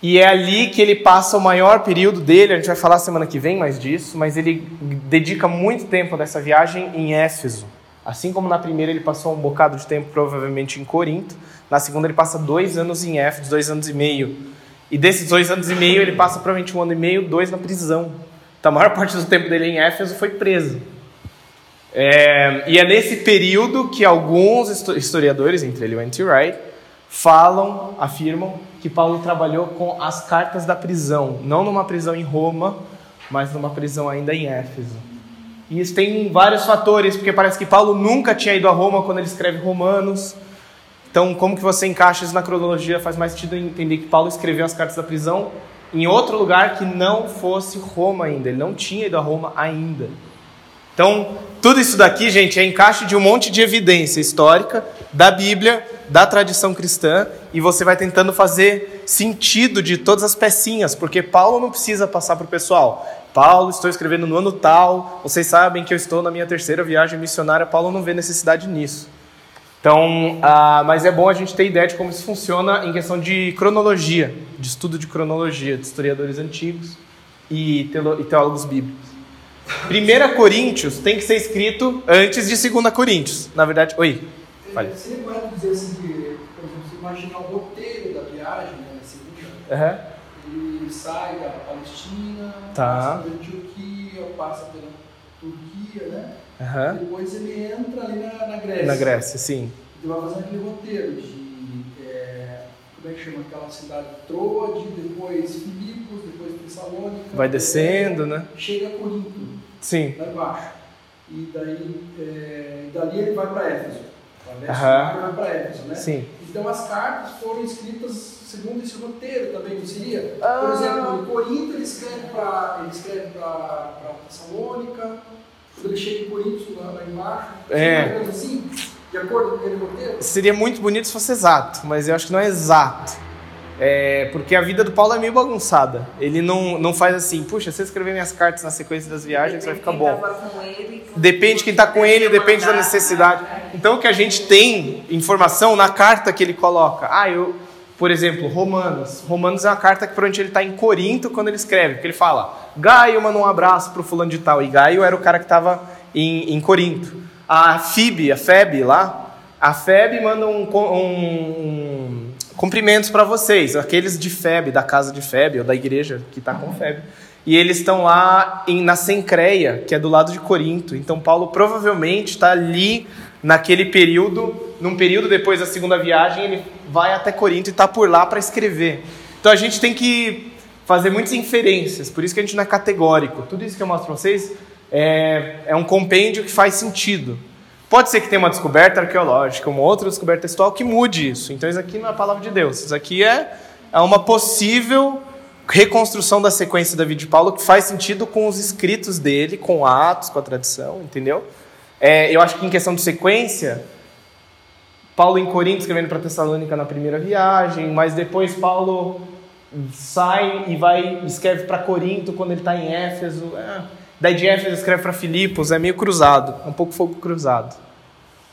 E é ali que ele passa o maior período dele, a gente vai falar semana que vem mais disso, mas ele dedica muito tempo dessa viagem em Éfeso. Assim como na primeira ele passou um bocado de tempo provavelmente em Corinto, na segunda ele passa dois anos em Éfeso, dois anos e meio. E desses dois anos e meio ele passa provavelmente um ano e meio, dois na prisão. Então a maior parte do tempo dele em Éfeso foi preso. É, e é nesse período que alguns historiadores, entre ele e o N.T. Falam, afirmam que Paulo trabalhou com as cartas da prisão, não numa prisão em Roma, mas numa prisão ainda em Éfeso. E isso tem vários fatores, porque parece que Paulo nunca tinha ido a Roma quando ele escreve Romanos. Então, como que você encaixa isso na cronologia? Faz mais sentido entender que Paulo escreveu as cartas da prisão em outro lugar que não fosse Roma ainda. Ele não tinha ido a Roma ainda. Então, tudo isso daqui, gente, é encaixe de um monte de evidência histórica da Bíblia, da tradição cristã, e você vai tentando fazer sentido de todas as pecinhas, porque Paulo não precisa passar para o pessoal. Paulo, estou escrevendo no ano tal, vocês sabem que eu estou na minha terceira viagem missionária, Paulo não vê necessidade nisso. Então, ah, mas é bom a gente ter ideia de como isso funciona em questão de cronologia, de estudo de cronologia, de historiadores antigos e teólogos bíblicos. 1 Coríntios tem que ser escrito antes de 2 Coríntios. Na verdade, oi. Fale. Seria correto dizer assim que, por exemplo, você imaginar o roteiro da viagem, né, segunda, uhum. ele sai da Palestina, tá. passa pela Antioquia, passa pela Turquia, né? Uhum. Depois ele entra ali na, na Grécia. Na Grécia, sim. Ele vai fazendo aquele roteiro de. É, como é que chama aquela cidade? Troade, depois Filipos, depois Tessalônica. Vai descendo, né? Chega a Corinto. Sim. Lá embaixo. E daí, é, dali ele vai para Éfeso. Uhum. para Éfeso, né? Sim. Então as cartas foram escritas segundo esse roteiro também, não seria? Ah. Por exemplo, em Corinto ele escreve para Tessalônica quando ele chega em Coríntios, lá, lá embaixo, é. assim, de acordo com aquele roteiro? Seria muito bonito se fosse exato, mas eu acho que não é exato. É, porque a vida do Paulo é meio bagunçada. Ele não, não faz assim, puxa, se eu escrever minhas cartas na sequência das viagens, vai ficar bom. Depende de quem está com ele, depende da necessidade. Então o que a gente tem informação na carta que ele coloca. Ah, eu, por exemplo, Romanos. Romanos é uma carta que provavelmente ele está em Corinto quando ele escreve, porque ele fala: Gaio manda um abraço para o fulano de tal. E Gaio era o cara que estava em, em Corinto. A Fib, a Feb lá, a Feb manda um, um, um cumprimentos para vocês, aqueles de Feb, da casa de Feb, ou da igreja que está com Feb. E eles estão lá em, na Sencreia, que é do lado de Corinto. Então Paulo provavelmente está ali naquele período, num período depois da segunda viagem, ele vai até Corinto e está por lá para escrever. Então a gente tem que fazer muitas inferências, por isso que a gente não é categórico. Tudo isso que eu mostro para vocês é, é um compêndio que faz sentido. Pode ser que tenha uma descoberta arqueológica, uma outra descoberta textual que mude isso. Então isso aqui não é a palavra de Deus, isso aqui é, é uma possível reconstrução da sequência da vida de Paulo que faz sentido com os escritos dele, com Atos, com a tradição, entendeu? É, eu acho que em questão de sequência, Paulo em Corinto escrevendo para Tessalônica na primeira viagem, mas depois Paulo sai e vai escreve para Corinto quando ele está em Éfeso. É. Daí de Éfeso escreve para Filipos, é meio cruzado, é um pouco fogo cruzado.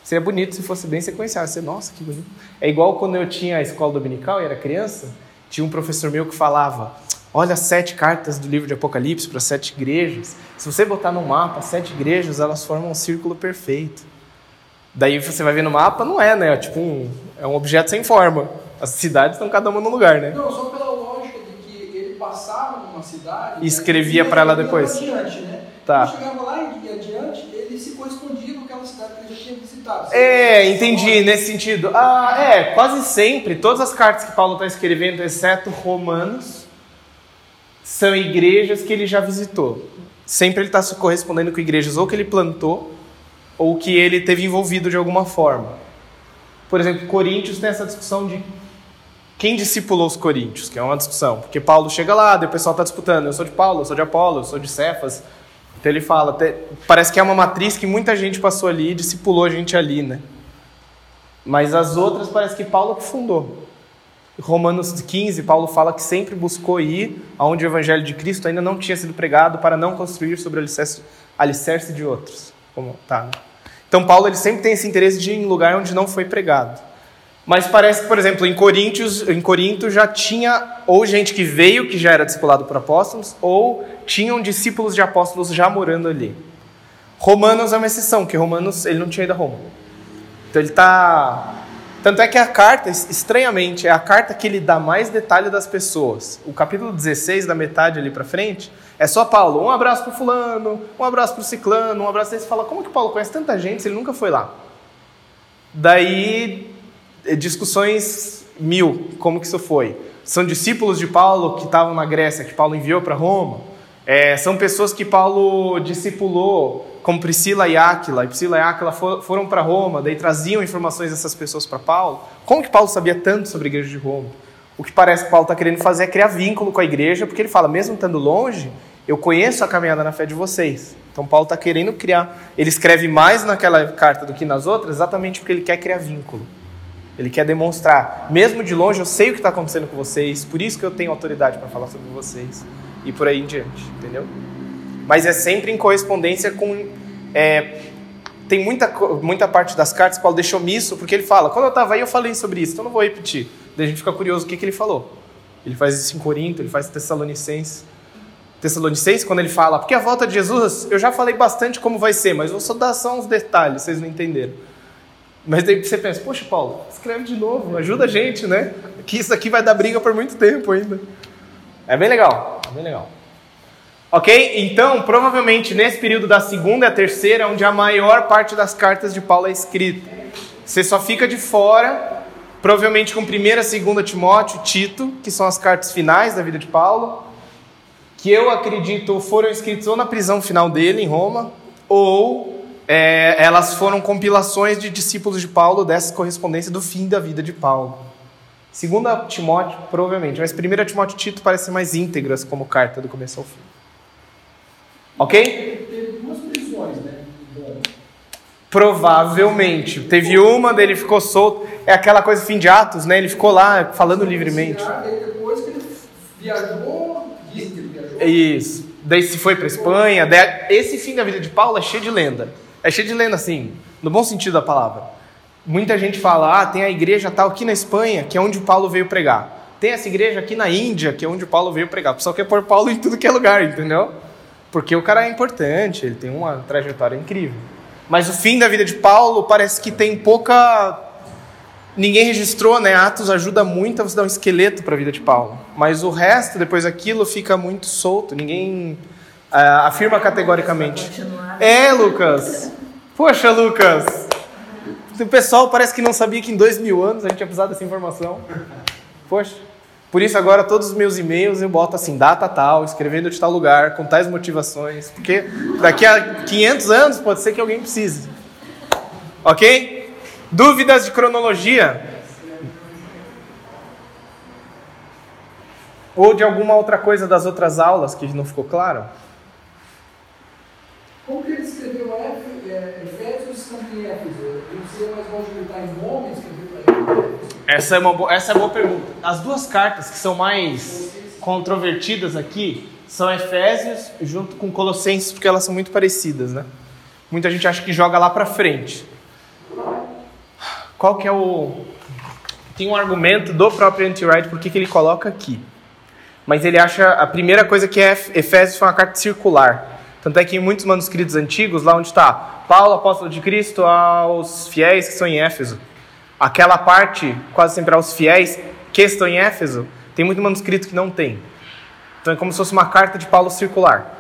Seria bonito se fosse bem sequenciado. Você, nossa, que bonito. É igual quando eu tinha a escola dominical e era criança, tinha um professor meu que falava: olha sete cartas do livro de Apocalipse para sete igrejas. Se você botar no mapa sete igrejas, elas formam um círculo perfeito. Daí você vai ver no mapa, não é, né? É tipo um, é um objeto sem forma. As cidades estão cada uma num lugar, né? Não, só pela passava numa cidade e escrevia né, para ela depois. Adiante, né? Tá. Quando chegava lá e adiante, ele se correspondia com aquela cidade que ele já tinha visitado. É, entendi, nesse sentido. Ah, é, quase sempre, todas as cartas que Paulo está escrevendo, exceto Romanos, são igrejas que ele já visitou. Sempre ele está se correspondendo com igrejas ou que ele plantou, ou que ele teve envolvido de alguma forma. Por exemplo, Coríntios tem essa discussão de quem discipulou os coríntios, que é uma discussão. Porque Paulo chega lá, o pessoal está disputando. Eu sou de Paulo, eu sou de Apolo, eu sou de Cefas. Então ele fala, até, parece que é uma matriz que muita gente passou ali e discipulou a gente ali, né? Mas as outras parece que Paulo que fundou. Romanos 15, Paulo fala que sempre buscou ir aonde o evangelho de Cristo ainda não tinha sido pregado para não construir sobre o alicerce, alicerce de outros. Como, tá, né? Então Paulo ele sempre tem esse interesse de ir em lugar onde não foi pregado. Mas parece que, por exemplo, em Coríntios, em Corinto já tinha ou gente que veio que já era discipulado por apóstolos, ou tinham discípulos de apóstolos já morando ali. Romanos é uma exceção, que Romanos ele não tinha ido a Roma. Então ele está tanto é que a carta, estranhamente, é a carta que ele dá mais detalhe das pessoas. O capítulo 16, da metade ali para frente, é só Paulo. Um abraço para fulano, um abraço para o ciclano, um abraço. Aí você fala, como que Paulo conhece tanta gente se ele nunca foi lá? Daí é, discussões mil, como que isso foi? São discípulos de Paulo que estavam na Grécia, que Paulo enviou para Roma? É, são pessoas que Paulo discipulou como Priscila e Áquila, e Priscila e Áquila foram para Roma, daí traziam informações dessas pessoas para Paulo, como que Paulo sabia tanto sobre a igreja de Roma? O que parece que Paulo está querendo fazer é criar vínculo com a igreja, porque ele fala, mesmo estando longe, eu conheço a caminhada na fé de vocês. Então Paulo está querendo criar. Ele escreve mais naquela carta do que nas outras, exatamente porque ele quer criar vínculo. Ele quer demonstrar, mesmo de longe, eu sei o que está acontecendo com vocês, por isso que eu tenho autoridade para falar sobre vocês e por aí em diante, entendeu? Mas é sempre em correspondência com. É, tem muita, muita parte das cartas que Paulo deixou omisso, porque ele fala: quando eu estava aí eu falei sobre isso, então não vou repetir. Daí a gente fica curioso o que, que ele falou. Ele faz isso em Corinto, ele faz Tessalonicenses. Tessalonicenses, quando ele fala, porque a volta de Jesus, eu já falei bastante como vai ser, mas vou só dar só uns detalhes, vocês não entenderam. Mas daí você pensa, poxa, Paulo, escreve de novo, ajuda a gente, né? Que isso aqui vai dar briga por muito tempo ainda. É bem legal, é bem legal. Ok? Então, provavelmente nesse período da segunda e a terceira, onde a maior parte das cartas de Paulo é escrita. Você só fica de fora, provavelmente com 1 e 2 Timóteo, Tito, que são as cartas finais da vida de Paulo, que eu acredito foram escritas ou na prisão final dele, em Roma, ou é, elas foram compilações de discípulos de Paulo dessa correspondência do fim da vida de Paulo. Segunda Timóteo, provavelmente, mas primeira Timóteo e Tito parecem mais íntegras como carta do começo ao fim. Ok? Teve duas prisões, né? Provavelmente. Teve uma, dele ficou solto. É aquela coisa fim de Atos, né? Ele ficou lá falando livremente. Depois que ele viajou isso. Daí se foi para Espanha. Esse fim da vida de Paulo é cheio de lenda. É cheio de lenda, assim, no bom sentido da palavra. Muita gente fala, ah, tem a igreja tal aqui na Espanha, que é onde Paulo veio pregar. Tem essa igreja aqui na Índia, que é onde Paulo veio pregar. O pessoal quer pôr Paulo em tudo que é lugar, entendeu? Porque o cara é importante, ele tem uma trajetória incrível. Mas o fim da vida de Paulo parece que tem pouca Ninguém registrou, né? Atos ajuda muito a você dar um esqueleto para a vida de Paulo. Mas o resto, depois daquilo, fica muito solto. Ninguém uh, afirma categoricamente. É, Lucas. Poxa, Lucas. O pessoal parece que não sabia que em dois mil anos a gente ia precisar dessa informação. Poxa. Por isso agora todos os meus e-mails eu boto assim, data tal, escrevendo de tal lugar, com tais motivações. Porque daqui a 500 anos pode ser que alguém precise. Ok? Dúvidas de cronologia? Ou de alguma outra coisa das outras aulas que não ficou claro? Como que ele escreveu é, Efésios também Éfeso? Ele seria mais bom estar em Roma escreveu essa é, uma essa é uma boa pergunta. As duas cartas que são mais controvertidas aqui são Efésios junto com Colossenses, porque elas são muito parecidas, né? Muita gente acha que joga lá para frente. Qual que é o... Tem um argumento do próprio Anti-Wright por que ele coloca aqui. Mas ele acha a primeira coisa que é Efésios foi uma carta circular. Tanto é que em muitos manuscritos antigos, lá onde está Paulo, apóstolo de Cristo, aos fiéis que estão em Éfeso, aquela parte, quase sempre aos fiéis que estão em Éfeso, tem muito manuscrito que não tem. Então é como se fosse uma carta de Paulo circular.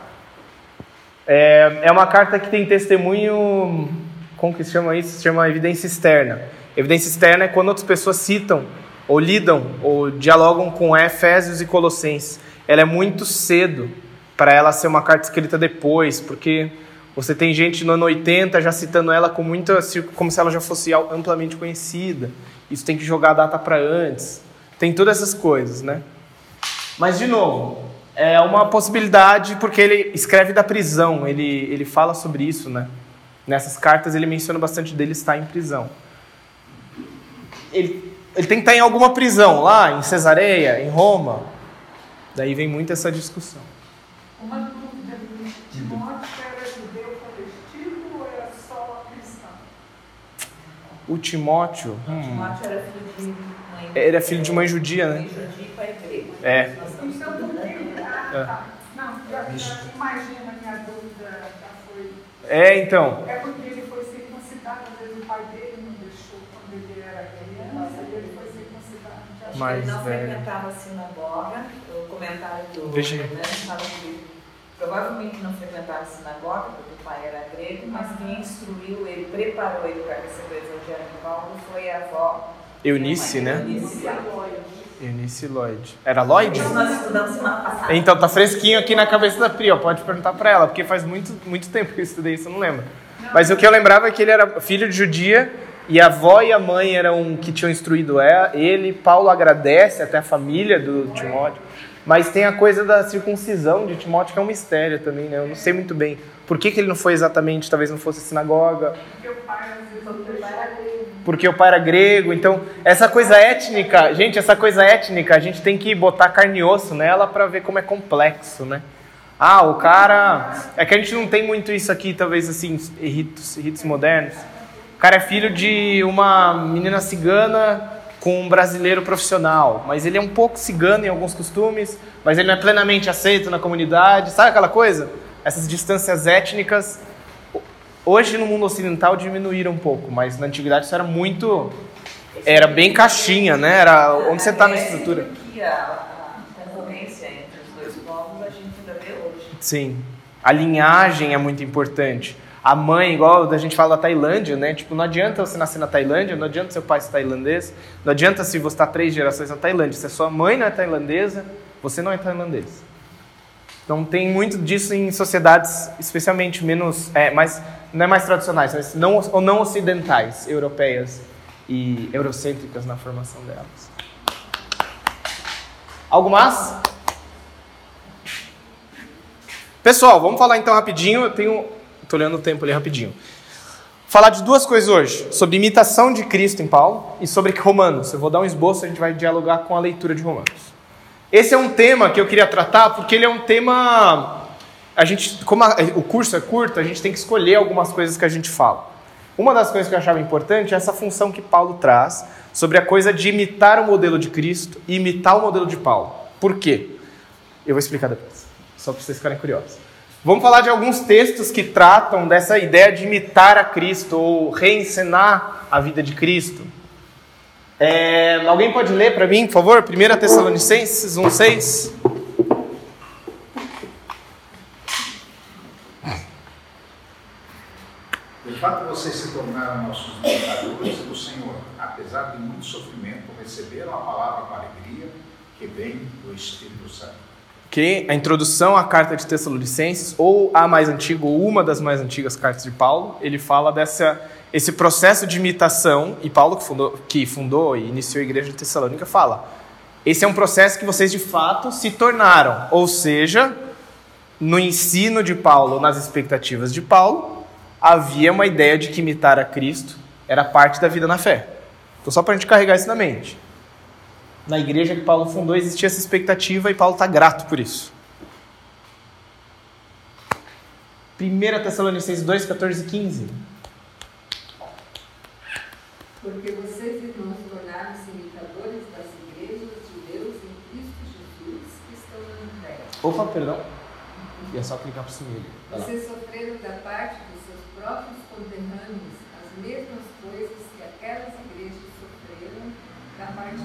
É, é uma carta que tem testemunho. Como que se chama isso? Se chama evidência externa. Evidência externa é quando outras pessoas citam, ou lidam, ou dialogam com Efésios e Colossenses. Ela é muito cedo para ela ser uma carta escrita depois, porque você tem gente no ano 80 já citando ela com muita, como se ela já fosse amplamente conhecida. Isso tem que jogar a data para antes. Tem todas essas coisas, né? Mas, de novo, é uma possibilidade porque ele escreve da prisão, ele, ele fala sobre isso, né? Nessas cartas ele menciona bastante dele estar em prisão ele, ele tem que estar em alguma prisão, lá em Cesareia, em Roma. Daí vem muito essa discussão. Uma dúvida, Timóteo era judeu convertido ou era só cristão? O Timóteo. Hum. Timóteo era filho de mãe. Era filho de mãe judia, né? Judia e pai grego. É. Então, por que. Ah, tá. Não, já, já imagina a minha dúvida já foi. É, então. É porque ele foi circuncidado, às vezes o pai dele mais ele não velho. frequentava a sinagoga, o comentário do Deixa né, fala que provavelmente não frequentava a sinagoga, porque o pai era grego, mas quem instruiu ele, preparou ele para receber o evangelho de Paulo foi a avó Eunice, né? Eunice. Eunice Lloyd. Era Lloyd? Nós estudamos semana passada. Então, tá fresquinho aqui na cabeça da Pri, ó. Pode perguntar para ela, porque faz muito, muito tempo que eu estudei isso, eu não lembro. Mas o que eu lembrava é que ele era filho de judia e a avó e a mãe eram que tinham instruído ele. Paulo agradece até a família do Timóteo. Mas tem a coisa da circuncisão de Timóteo, que é um mistério também, né? Eu não sei muito bem por que, que ele não foi exatamente, talvez não fosse sinagoga. Porque o pai era grego. Porque o pai era grego. Então, essa coisa étnica, gente, essa coisa étnica, a gente tem que botar carne e osso nela para ver como é complexo, né? Ah, o cara. É que a gente não tem muito isso aqui, talvez assim, ritos, ritos modernos. O cara é filho de uma menina cigana com um brasileiro profissional, mas ele é um pouco cigano em alguns costumes, mas ele não é plenamente aceito na comunidade. Sabe aquela coisa? Essas distâncias étnicas, hoje no mundo ocidental diminuíram um pouco, mas na antiguidade isso era muito. Era bem caixinha, né? Era onde você está na estrutura. Sim. A linhagem é muito importante. A mãe, igual a gente fala da Tailândia, né? Tipo, não adianta você nascer na Tailândia, não adianta seu pai ser tailandês, não adianta se você está três gerações na Tailândia. Se a sua mãe não é tailandesa, você não é tailandês. Então tem muito disso em sociedades, especialmente menos, é, mais, não é mais tradicionais, mas não, ou não ocidentais, europeias e eurocêntricas na formação delas. Algo mais? Pessoal, vamos falar então rapidinho. Eu tenho. Estou olhando o tempo ali rapidinho. Falar de duas coisas hoje: sobre imitação de Cristo em Paulo e sobre Romanos. Eu vou dar um esboço, a gente vai dialogar com a leitura de Romanos. Esse é um tema que eu queria tratar porque ele é um tema. A gente, como a, o curso é curto, a gente tem que escolher algumas coisas que a gente fala. Uma das coisas que eu achava importante é essa função que Paulo traz sobre a coisa de imitar o modelo de Cristo e imitar o modelo de Paulo. Por quê? Eu vou explicar depois só para vocês ficarem curiosos. Vamos falar de alguns textos que tratam dessa ideia de imitar a Cristo ou reencenar a vida de Cristo. É, alguém pode ler para mim, por favor? 1 Tessalonicenses 1,6. De fato, vocês se tornaram nossos imitadores do Senhor, apesar de muito sofrimento, receberam a palavra com alegria que vem do Espírito Santo que a introdução à carta de Tessalonicenses, ou a mais antiga, ou uma das mais antigas cartas de Paulo, ele fala dessa esse processo de imitação, e Paulo que fundou, que fundou e iniciou a igreja de Tessalônica fala, esse é um processo que vocês de fato se tornaram, ou seja, no ensino de Paulo, nas expectativas de Paulo, havia uma ideia de que imitar a Cristo era parte da vida na fé. Então só para a gente carregar isso na mente na igreja que Paulo fundou existia essa expectativa e Paulo está grato por isso. 1 Tessalonicenses 2, 14 e 15. Porque vocês, irmãos, tornaram-se imitadores das igrejas de Deus em Cristo Jesus que estão na terra. Opa, perdão. E é só clicar para cima. Vocês sofreram da parte dos seus próprios conterrâneos as mesmas coisas que aquelas igrejas sofreram da parte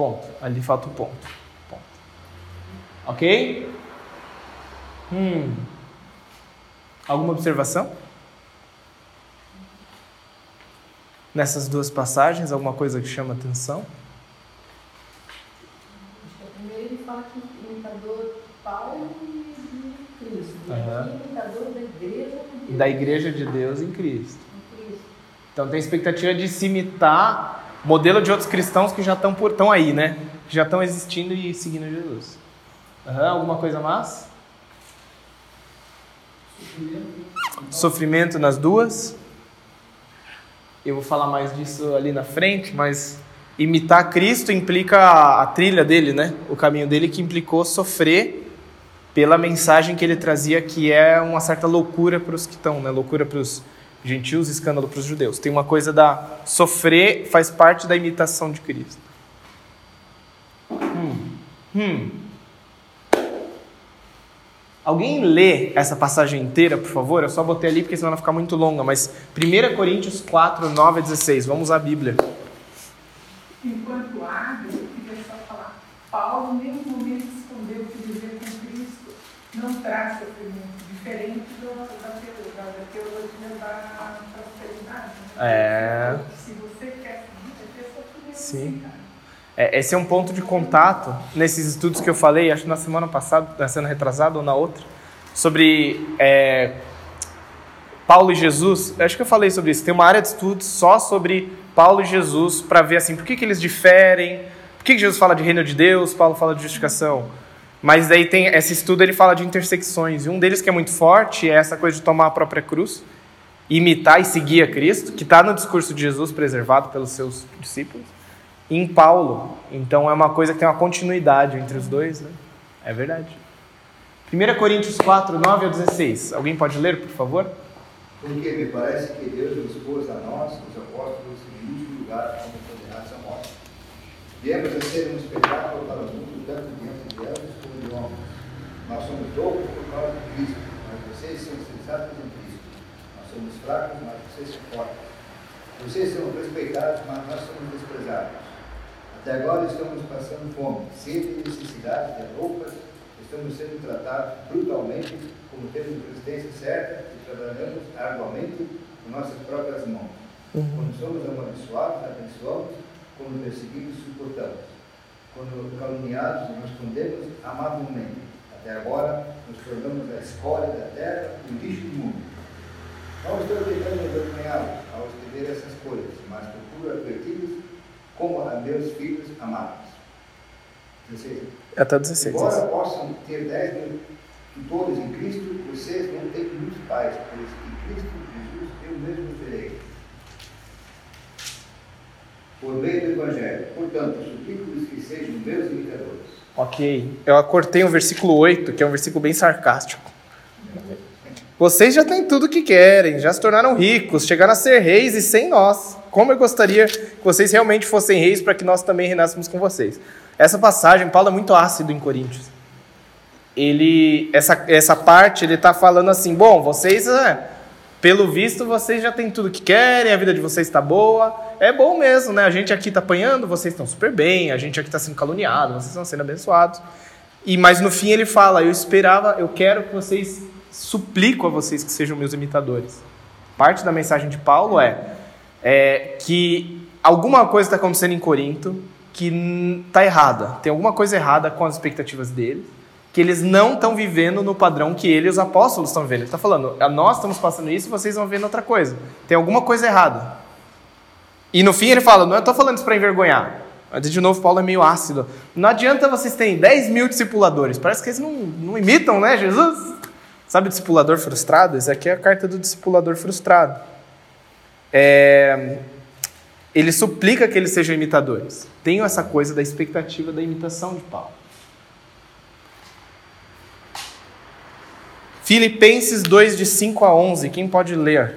Ponto. Ali falta o ponto. ponto. Ok? Hum. Alguma observação? Nessas duas passagens, alguma coisa que chama atenção? Primeiro ele fala que imitador Paulo e Cristo. Uhum. imitador da igreja de Deus. Da igreja de Deus em Cristo. Em Cristo. Então tem expectativa de se imitar modelo de outros cristãos que já estão por estão aí, né? Que já estão existindo e seguindo Jesus. Uhum, alguma coisa mais? Sofrimento. Sofrimento nas duas. Eu vou falar mais disso ali na frente, mas imitar Cristo implica a trilha dele, né? O caminho dele que implicou sofrer pela mensagem que ele trazia, que é uma certa loucura para os que estão, né? Loucura para os gentios escândalo para os judeus. Tem uma coisa da sofrer faz parte da imitação de Cristo. Hum. Hum. Alguém lê essa passagem inteira, por favor? Eu só botei ali porque senão vai ficar muito longa, mas 1 Coríntios 4, 9 a 16. Vamos à Bíblia. Enquanto abre, eu queria só falar. Paulo, nenhum momento, escondeu que viver com Cristo não traz sofrimento, diferente do, da, da, da teologia da É. Se você quer seguir, sofrimento. Sim. É, esse é um ponto de contato nesses estudos que eu falei, acho que na semana passada, na semana retrasada ou na outra, sobre é, Paulo e Jesus. Acho que eu falei sobre isso. Tem uma área de estudos só sobre Paulo e Jesus para ver assim por que, que eles diferem, por que, que Jesus fala de reino de Deus, Paulo fala de justificação. Mas daí tem esse estudo ele fala de intersecções e um deles que é muito forte é essa coisa de tomar a própria cruz, imitar e seguir a Cristo, que está no discurso de Jesus preservado pelos seus discípulos, em Paulo. Então é uma coisa que tem uma continuidade entre os dois, né? É verdade. 1 Coríntios 4, 9 ao 16. Alguém pode ler, por favor? Porque me parece que Deus nos pôs a nós, os apóstolos, em último lugar como condenados à morte. Viemos a ser um espetáculo para o mundo, tanto diante de Deus como de homens. Nós somos loucos por causa de Cristo, mas vocês são sensatos em Cristo. Nós somos fracos, mas vocês são fortes. Vocês são respeitados, mas nós somos desprezados. Até agora estamos passando fome, sede e necessidade de roupas, estamos sendo tratados brutalmente, como temos presidência certa e trabalhamos arduamente com nossas próprias mãos. Uhum. Quando somos amaldiçoados, abençoamos, quando perseguidos, suportamos. Quando caluniados, respondemos amavelmente. Até agora, nos tornamos a escória da terra e o lixo do mundo. Não estou tentando envergonhá-los ao escrever essas coisas, mas procuro adverti-los como a meus filhos amados. 16. Até 16. Embora possam ter 10 mil tutores em Cristo, vocês não têm muitos pais, pois em Cristo Jesus eu mesmo verei. Por meio do Evangelho. Portanto, suplico-lhes que sejam meus imitadores. Ok. Eu acortei o versículo 8, que é um versículo bem sarcástico. Vocês já têm tudo o que querem, já se tornaram ricos, chegaram a ser reis e sem nós. Como eu gostaria que vocês realmente fossem reis para que nós também reinássemos com vocês. Essa passagem, Paulo é muito ácido em Coríntios. Ele, essa, essa parte, ele está falando assim: bom, vocês, é, pelo visto, vocês já têm tudo o que querem, a vida de vocês está boa. É bom mesmo, né? A gente aqui está apanhando, vocês estão super bem, a gente aqui está sendo caluniado, vocês estão sendo abençoados. E mas no fim ele fala: eu esperava, eu quero que vocês suplico a vocês que sejam meus imitadores. Parte da mensagem de Paulo é, é que alguma coisa está acontecendo em Corinto que está errada. Tem alguma coisa errada com as expectativas deles, que eles não estão vivendo no padrão que ele e os apóstolos estão vivendo. Ele está falando, nós estamos passando isso vocês vão vendo outra coisa. Tem alguma coisa errada. E no fim ele fala, não estou falando isso para envergonhar. Mas de novo, Paulo é meio ácido. Não adianta vocês terem 10 mil discipuladores. Parece que eles não, não imitam, né, Jesus? Sabe discipulador frustrado? Essa aqui é a carta do discipulador frustrado. É... Ele suplica que eles sejam imitadores. Tenho essa coisa da expectativa da imitação de Paulo. Filipenses 2, de 5 a 11. Quem pode ler?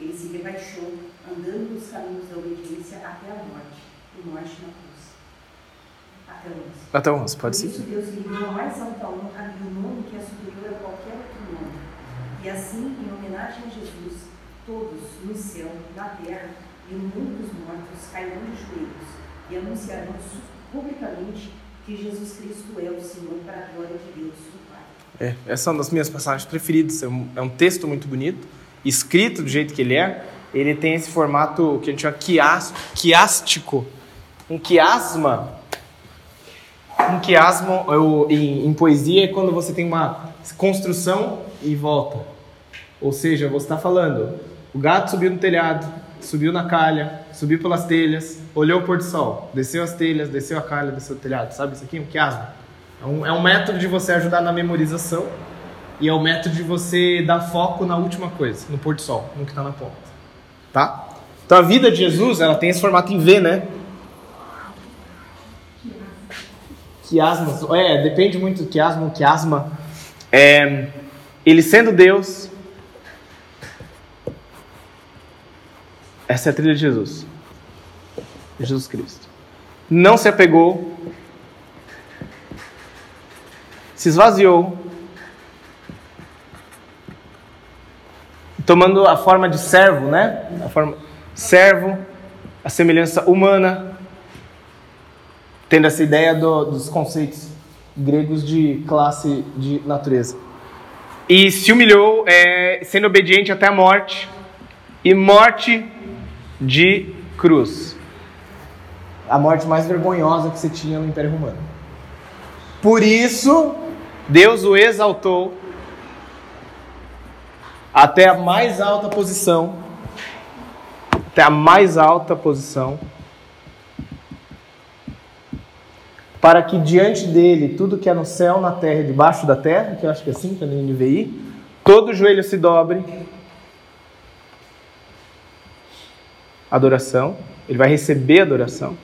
Ele se rebaixou, andando nos caminhos da obediência até a morte, o morte na cruz. Até o 11. Até o 11, pode ser. Por isso Deus lhe deu a mais alta honra e um nome que é superior a qualquer outro nome. E assim, em homenagem a Jesus, todos no céu, na terra e no mundo dos mortos cairão de joelhos e anunciarão publicamente que Jesus Cristo é o Senhor para a glória de Deus, é, essa é uma das minhas passagens preferidas. É um, é um, texto muito bonito, escrito do jeito que ele é. Ele tem esse formato que a gente chama quiástico. Um quiasma. Um quiasma eu, em, em poesia é quando você tem uma construção e volta. Ou seja, você está falando, o gato subiu no telhado, subiu na calha, subiu pelas telhas, olhou o pôr do sol, desceu as telhas, desceu a calha, desceu o telhado. Sabe isso aqui? Um quiasma. É um, é um método de você ajudar na memorização e é o método de você dar foco na última coisa, no pôr do sol, no que está na ponta. Tá? Então a vida de Jesus, ela tem esse formato em V, né? Quiasma, é, depende muito do quiasma, quiasma. É, ele sendo Deus, Essa é a trilha de Jesus. Jesus Cristo. Não se apegou, se esvaziou, tomando a forma de servo, né? A forma servo, a semelhança humana, tendo essa ideia do, dos conceitos gregos de classe de natureza. E se humilhou, é, sendo obediente até a morte, e morte de cruz. A morte mais vergonhosa que você tinha no Império Romano. Por isso, Deus o exaltou até a mais alta posição, até a mais alta posição para que diante dele tudo que é no céu, na terra e debaixo da terra, que eu acho que é assim que é no NVI, todo joelho se dobre. Adoração. Ele vai receber adoração.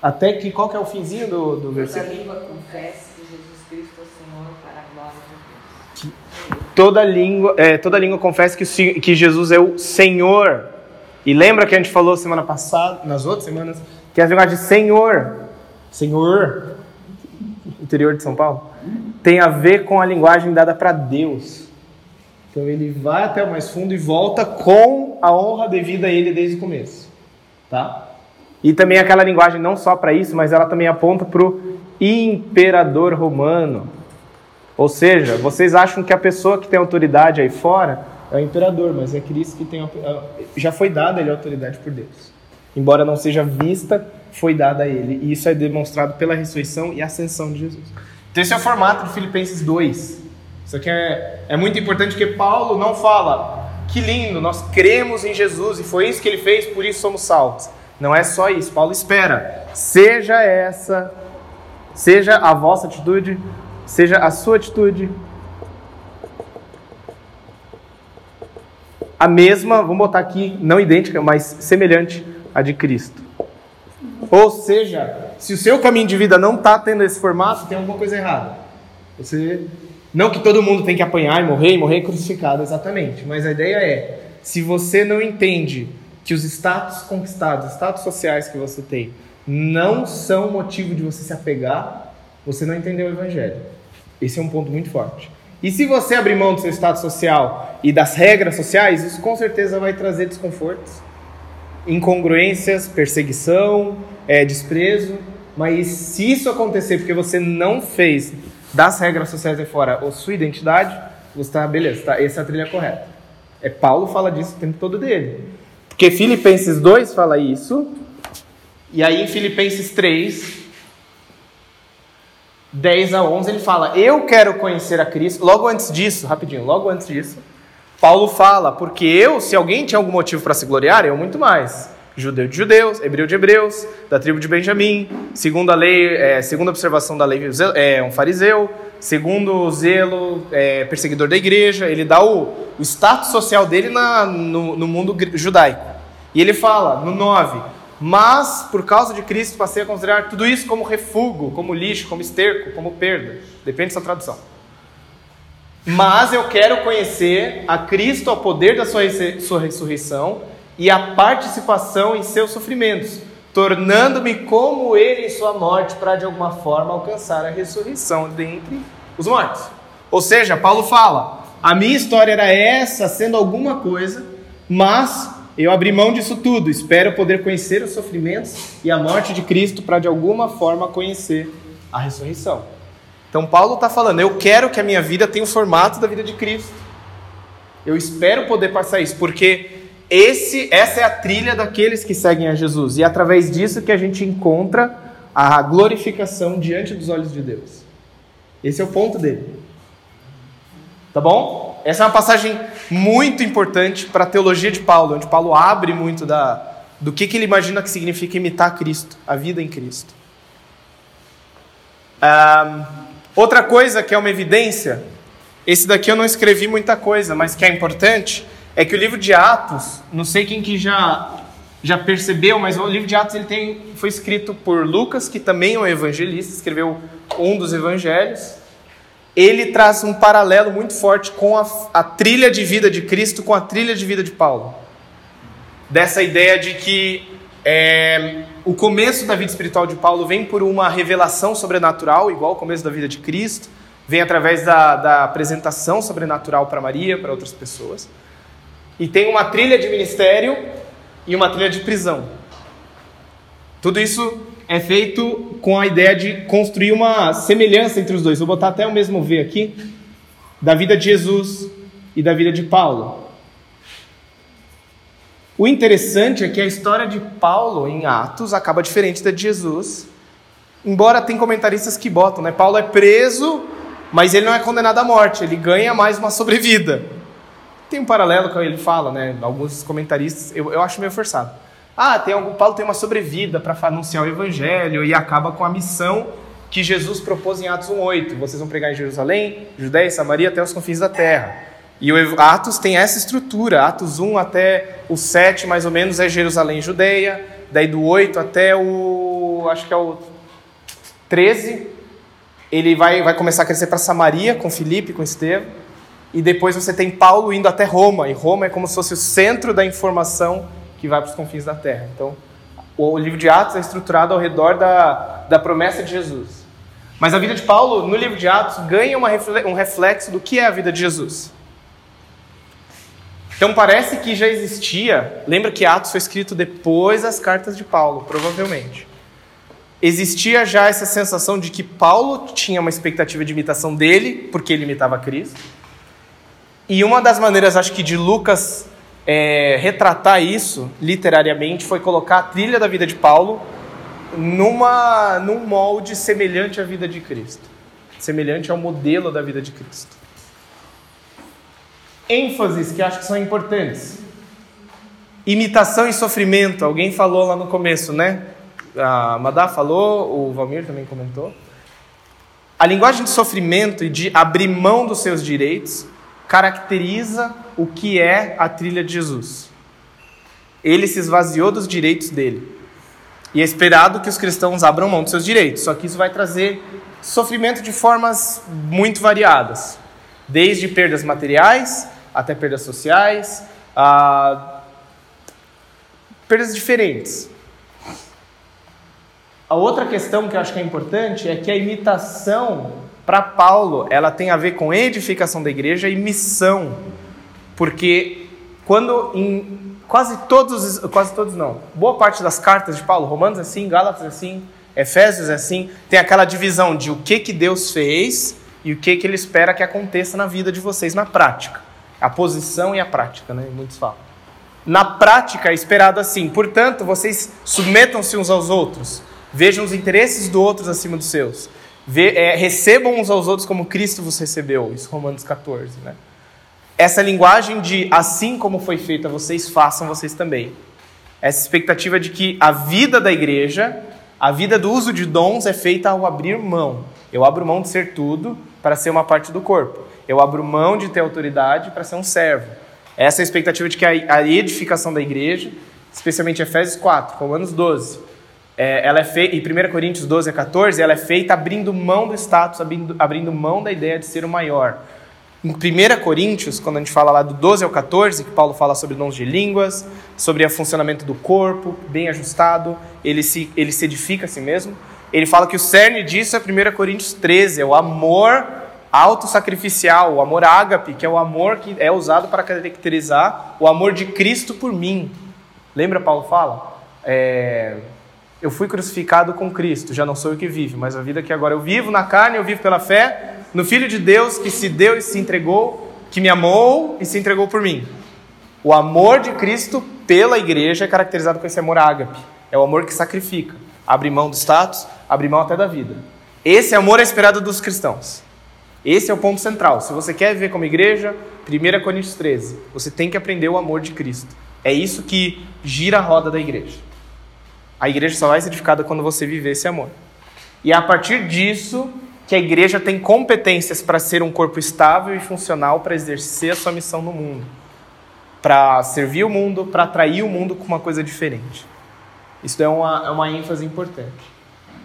Até que, qual que é o finzinho do, do versículo? Toda língua confesse que Jesus Cristo é o Senhor para a glória de Deus. Toda língua, é, toda língua confesse que, que Jesus é o Senhor. E lembra que a gente falou semana passada, nas outras semanas, que a linguagem de Senhor Senhor, interior de São Paulo, tem a ver com a linguagem dada para Deus. Então ele vai até o mais fundo e volta com a honra devida a ele desde o começo. Tá? E também aquela linguagem não só para isso, mas ela também aponta para o imperador romano. Ou seja, vocês acham que a pessoa que tem autoridade aí fora é o imperador, mas é Cristo que tem já foi dada ele autoridade por Deus. Embora não seja vista foi dada a ele. E isso é demonstrado pela ressurreição e ascensão de Jesus. Então, esse é o formato de Filipenses 2. Isso aqui é, é muito importante porque Paulo não fala, que lindo, nós cremos em Jesus e foi isso que ele fez, por isso somos salvos. Não é só isso. Paulo espera, seja essa, seja a vossa atitude, seja a sua atitude, a mesma, vamos botar aqui, não idêntica, mas semelhante à de Cristo. Ou seja, se o seu caminho de vida não está tendo esse formato, tem alguma coisa errada. Você não que todo mundo tem que apanhar e morrer e morrer crucificado, exatamente. Mas a ideia é, se você não entende que os status conquistados, os status sociais que você tem, não são motivo de você se apegar, você não entendeu o evangelho. Esse é um ponto muito forte. E se você abrir mão do seu status social e das regras sociais, isso com certeza vai trazer desconfortos, incongruências, perseguição, é, desprezo, mas se isso acontecer porque você não fez das regras sociais aí fora a sua identidade, você está, beleza, tá, essa é a trilha correta. É Paulo fala disso o tempo todo dele. Porque Filipenses 2 fala isso, e aí em Filipenses 3, 10 a 11, ele fala: Eu quero conhecer a Cristo. Logo antes disso, rapidinho, logo antes disso, Paulo fala: Porque eu, se alguém tinha algum motivo para se gloriar, eu muito mais judeu de judeus, hebreu de hebreus, da tribo de Benjamim, segundo a lei, é, segundo a observação da lei, é um fariseu, segundo o zelo, é, perseguidor da igreja, ele dá o, o status social dele na, no, no mundo judaico. E ele fala, no 9, mas por causa de Cristo passei a considerar tudo isso como refúgio, como lixo, como esterco, como perda. Depende da sua tradução. Mas eu quero conhecer a Cristo ao poder da sua, sua ressurreição e a participação em seus sofrimentos, tornando-me como ele em sua morte, para de alguma forma alcançar a ressurreição dentre os mortos. Ou seja, Paulo fala: a minha história era essa, sendo alguma coisa, mas eu abri mão disso tudo. Espero poder conhecer os sofrimentos e a morte de Cristo para de alguma forma conhecer a ressurreição. Então, Paulo está falando: eu quero que a minha vida tenha o formato da vida de Cristo. Eu espero poder passar isso, porque esse, essa é a trilha daqueles que seguem a Jesus. E é através disso que a gente encontra a glorificação diante dos olhos de Deus. Esse é o ponto dele. Tá bom? Essa é uma passagem muito importante para a teologia de Paulo, onde Paulo abre muito da, do que, que ele imagina que significa imitar Cristo, a vida em Cristo. Um, outra coisa que é uma evidência, esse daqui eu não escrevi muita coisa, mas que é importante, é que o livro de Atos, não sei quem que já já percebeu, mas o livro de Atos ele tem, foi escrito por Lucas, que também é um evangelista, escreveu um dos evangelhos. Ele traz um paralelo muito forte com a, a trilha de vida de Cristo com a trilha de vida de Paulo. dessa ideia de que é, o começo da vida espiritual de Paulo vem por uma revelação sobrenatural, igual o começo da vida de Cristo, vem através da, da apresentação sobrenatural para Maria, para outras pessoas. E tem uma trilha de ministério e uma trilha de prisão. Tudo isso é feito com a ideia de construir uma semelhança entre os dois. Vou botar até o mesmo V aqui, da vida de Jesus e da vida de Paulo. O interessante é que a história de Paulo em Atos acaba diferente da de Jesus, embora tem comentaristas que botam, né? Paulo é preso, mas ele não é condenado à morte, ele ganha mais uma sobrevida. Tem um paralelo que ele fala, né? Alguns comentaristas, eu, eu acho meio forçado ah, tem algum, Paulo tem uma sobrevida para anunciar o evangelho e acaba com a missão que Jesus propôs em Atos 1:8. Vocês vão pregar em Jerusalém, Judéia e Samaria até os confins da terra. E o Atos tem essa estrutura. Atos 1 até o 7, mais ou menos, é Jerusalém e Judéia. Daí do 8 até o. acho que é o 13. Ele vai, vai começar a crescer para Samaria com Filipe, com Estevão. E depois você tem Paulo indo até Roma. E Roma é como se fosse o centro da informação que vai para os confins da terra. Então, o livro de Atos é estruturado ao redor da, da promessa de Jesus. Mas a vida de Paulo, no livro de Atos, ganha uma, um reflexo do que é a vida de Jesus. Então parece que já existia. Lembra que Atos foi escrito depois das cartas de Paulo, provavelmente. Existia já essa sensação de que Paulo tinha uma expectativa de imitação dele, porque ele imitava Cristo. E uma das maneiras, acho que, de Lucas é, retratar isso literariamente foi colocar a trilha da vida de Paulo numa, num molde semelhante à vida de Cristo, semelhante ao modelo da vida de Cristo. ênfases que acho que são importantes. Imitação e sofrimento, alguém falou lá no começo, né? A Madá falou, o Valmir também comentou. A linguagem de sofrimento e de abrir mão dos seus direitos caracteriza o que é a trilha de Jesus. Ele se esvaziou dos direitos dele. E é esperado que os cristãos abram mão dos seus direitos. Só que isso vai trazer sofrimento de formas muito variadas desde perdas materiais até perdas sociais, a... perdas diferentes. A outra questão que eu acho que é importante é que a imitação para Paulo, ela tem a ver com edificação da igreja e missão. Porque quando em quase todos, quase todos não, boa parte das cartas de Paulo, Romanos é assim, Gálatas é assim, Efésios é assim, tem aquela divisão de o que que Deus fez e o que que ele espera que aconteça na vida de vocês na prática. A posição e a prática, né? Muitos falam. Na prática é esperado assim. Portanto, vocês submetam-se uns aos outros. Vejam os interesses do outros acima dos seus. Vê, é, recebam uns aos outros como Cristo vos recebeu, isso Romanos 14, né? Essa linguagem de assim como foi feita, vocês façam vocês também. Essa expectativa de que a vida da igreja, a vida do uso de dons é feita ao abrir mão. Eu abro mão de ser tudo para ser uma parte do corpo. Eu abro mão de ter autoridade para ser um servo. Essa é a expectativa de que a edificação da igreja, especialmente Efésios 4, Romanos 12, é, ela é feita, em 1 Coríntios 12 a 14, ela é feita abrindo mão do status, abrindo, abrindo mão da ideia de ser o maior. Em 1 Coríntios, quando a gente fala lá do 12 ao 14, que Paulo fala sobre dons de línguas, sobre o funcionamento do corpo, bem ajustado, ele se, ele se edifica a si mesmo. Ele fala que o cerne disso é 1 Coríntios 13, é o amor autossacrificial, o amor ágape, que é o amor que é usado para caracterizar o amor de Cristo por mim. Lembra Paulo fala? É, eu fui crucificado com Cristo, já não sou eu que vive, mas a vida que agora eu vivo na carne, eu vivo pela fé no Filho de Deus que se deu e se entregou, que me amou e se entregou por mim. O amor de Cristo pela igreja é caracterizado com esse amor ágape. É o amor que sacrifica, abre mão do status, abre mão até da vida. Esse amor é esperado dos cristãos. Esse é o ponto central. Se você quer viver como igreja, 1 Coríntios 13, você tem que aprender o amor de Cristo. É isso que gira a roda da igreja. A igreja só vai ser edificada quando você viver esse amor. E é a partir disso que a igreja tem competências para ser um corpo estável e funcional para exercer a sua missão no mundo, para servir o mundo, para atrair o mundo com uma coisa diferente. Isso é uma, é uma ênfase importante.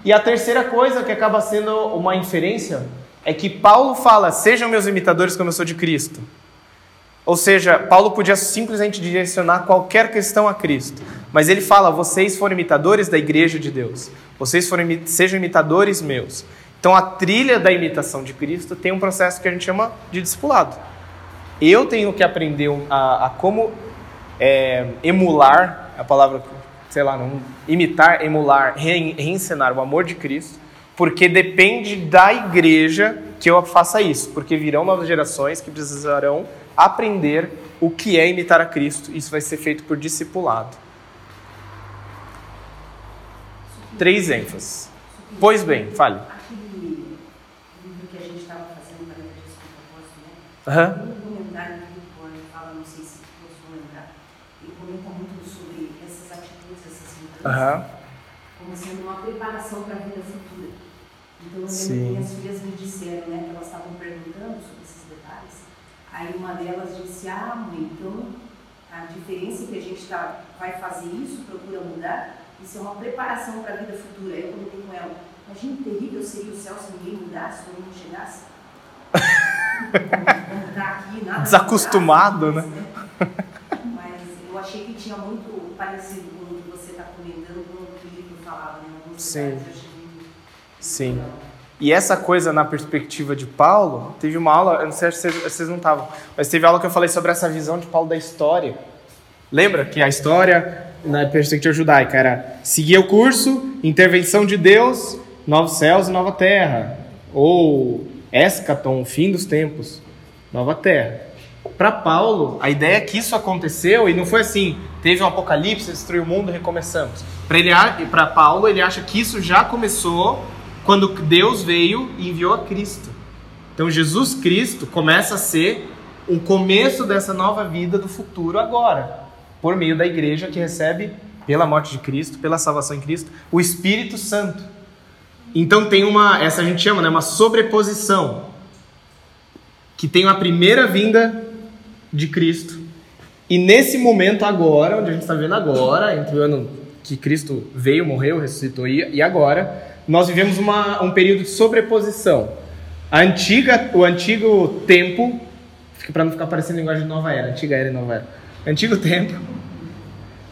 E a terceira coisa que acaba sendo uma inferência é que Paulo fala: sejam meus imitadores como eu sou de Cristo. Ou seja, Paulo podia simplesmente direcionar qualquer questão a Cristo. Mas ele fala: vocês foram imitadores da igreja de Deus. Vocês foram, sejam imitadores meus. Então a trilha da imitação de Cristo tem um processo que a gente chama de discipulado. Eu tenho que aprender a, a como é, emular a palavra, sei lá, não, imitar, emular, reencenar o amor de Cristo, porque depende da igreja que eu faça isso, porque virão novas gerações que precisarão aprender o que é imitar a Cristo. Isso vai ser feito por discipulado. Três ênfases. Pois bem, fale. Aquele livro que a gente estava fazendo para a propósito, né? Aham. Um comentário que o fala, não sei se vocês vão lembrar, ele comenta muito sobre essas atitudes, essas mudanças, Aham. como sendo uma preparação para a vida futura. Então, eu lembro Sim. que minhas filhas me disseram, né, que elas estavam perguntando sobre. Aí uma delas disse, ah, mãe, então a diferença é que a gente tá, vai fazer isso, procura mudar, isso é uma preparação para a vida futura. Aí eu comentei com ela, imagina terrível seria o céu se ninguém mudasse, se ninguém chegasse. Como tá aqui, nada Desacostumado, mudasse, né? Mas eu achei que tinha muito parecido com o que você está comentando, com o que o livro falava, né? Sim. muito- Sim. legal. E essa coisa na perspectiva de Paulo, teve uma aula, eu não sei se vocês, não estavam, mas teve aula que eu falei sobre essa visão de Paulo da história. Lembra que a história, na perspectiva judaica, era seguir o curso, intervenção de Deus, novos céus e nova terra. Ou escaton, fim dos tempos, nova terra. Para Paulo, a ideia é que isso aconteceu e não foi assim, teve um apocalipse, destruiu o mundo, recomeçamos. Para Paulo, ele acha que isso já começou quando Deus veio e enviou a Cristo. Então Jesus Cristo começa a ser o começo dessa nova vida do futuro agora, por meio da igreja que recebe pela morte de Cristo, pela salvação em Cristo, o Espírito Santo. Então tem uma, essa a gente chama, né, uma sobreposição que tem uma primeira vinda de Cristo. E nesse momento agora, onde a gente está vendo agora, entre o ano que Cristo veio, morreu, ressuscitou e e agora, nós vivemos uma, um período de sobreposição. A antiga, o antigo tempo, para não ficar parecendo linguagem de nova era, antiga era e nova era. Antigo tempo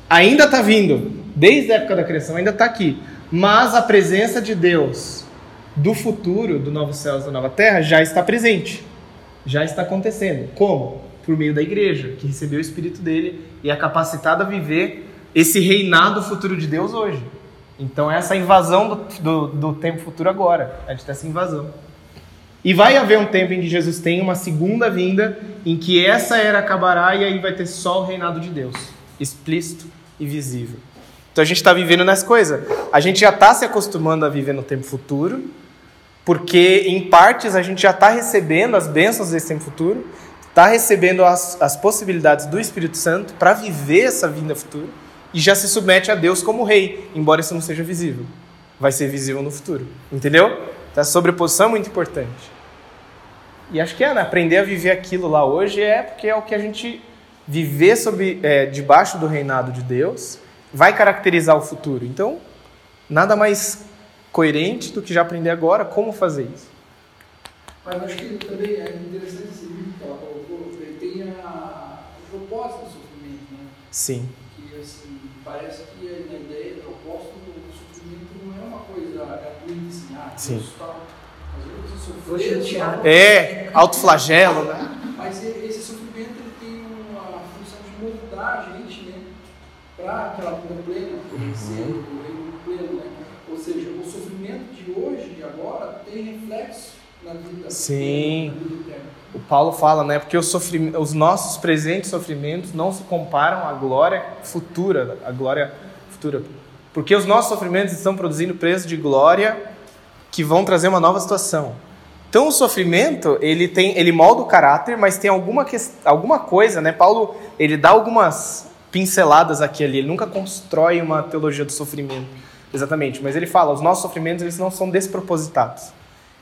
ainda está vindo, desde a época da criação, ainda está aqui. Mas a presença de Deus do futuro, do novo céu e da nova terra, já está presente. Já está acontecendo. Como? Por meio da igreja, que recebeu o Espírito dele e é capacitada a viver esse reinado futuro de Deus hoje. Então, é essa invasão do, do, do tempo futuro agora. A gente tem essa invasão. E vai haver um tempo em que Jesus tem uma segunda vinda, em que essa era acabará e aí vai ter só o reinado de Deus, explícito e visível. Então a gente está vivendo nessa coisa. A gente já está se acostumando a viver no tempo futuro, porque em partes a gente já está recebendo as bênçãos desse tempo futuro, está recebendo as, as possibilidades do Espírito Santo para viver essa vinda futura e já se submete a Deus como rei, embora isso não seja visível. Vai ser visível no futuro. Entendeu? Então, a sobreposição é muito importante. E acho que né? Aprender a viver aquilo lá hoje é porque é o que a gente viver sob, é, debaixo do reinado de Deus vai caracterizar o futuro. Então, nada mais coerente do que já aprender agora como fazer isso. Mas acho que também é interessante esse livro que ela colocou, ele tem a, o propósito do sofrimento, né? Sim. Que assim, parece que a ideia, o propósito do sofrimento não é uma coisa gratuita, assim, ah, Sim. Tá, às vezes sofrer, chatear. só- É, autoflagelo, né? Mas esse sofrimento ele tem uma função de moldar a gente, né? Para aquela vida plena, ser o reino pleno, né? Ou seja, o sofrimento de hoje, de agora, tem reflexo na vida Sim. na vida eterna. O Paulo fala, né? Porque os, os nossos presentes sofrimentos não se comparam à glória futura, à glória futura. Porque os nossos sofrimentos estão produzindo preços de glória que vão trazer uma nova situação. Então o sofrimento, ele tem, ele molda o caráter, mas tem alguma, ques- alguma coisa, né? Paulo, ele dá algumas pinceladas aqui ali, ele nunca constrói uma teologia do sofrimento, exatamente, mas ele fala, os nossos sofrimentos, eles não são despropositados.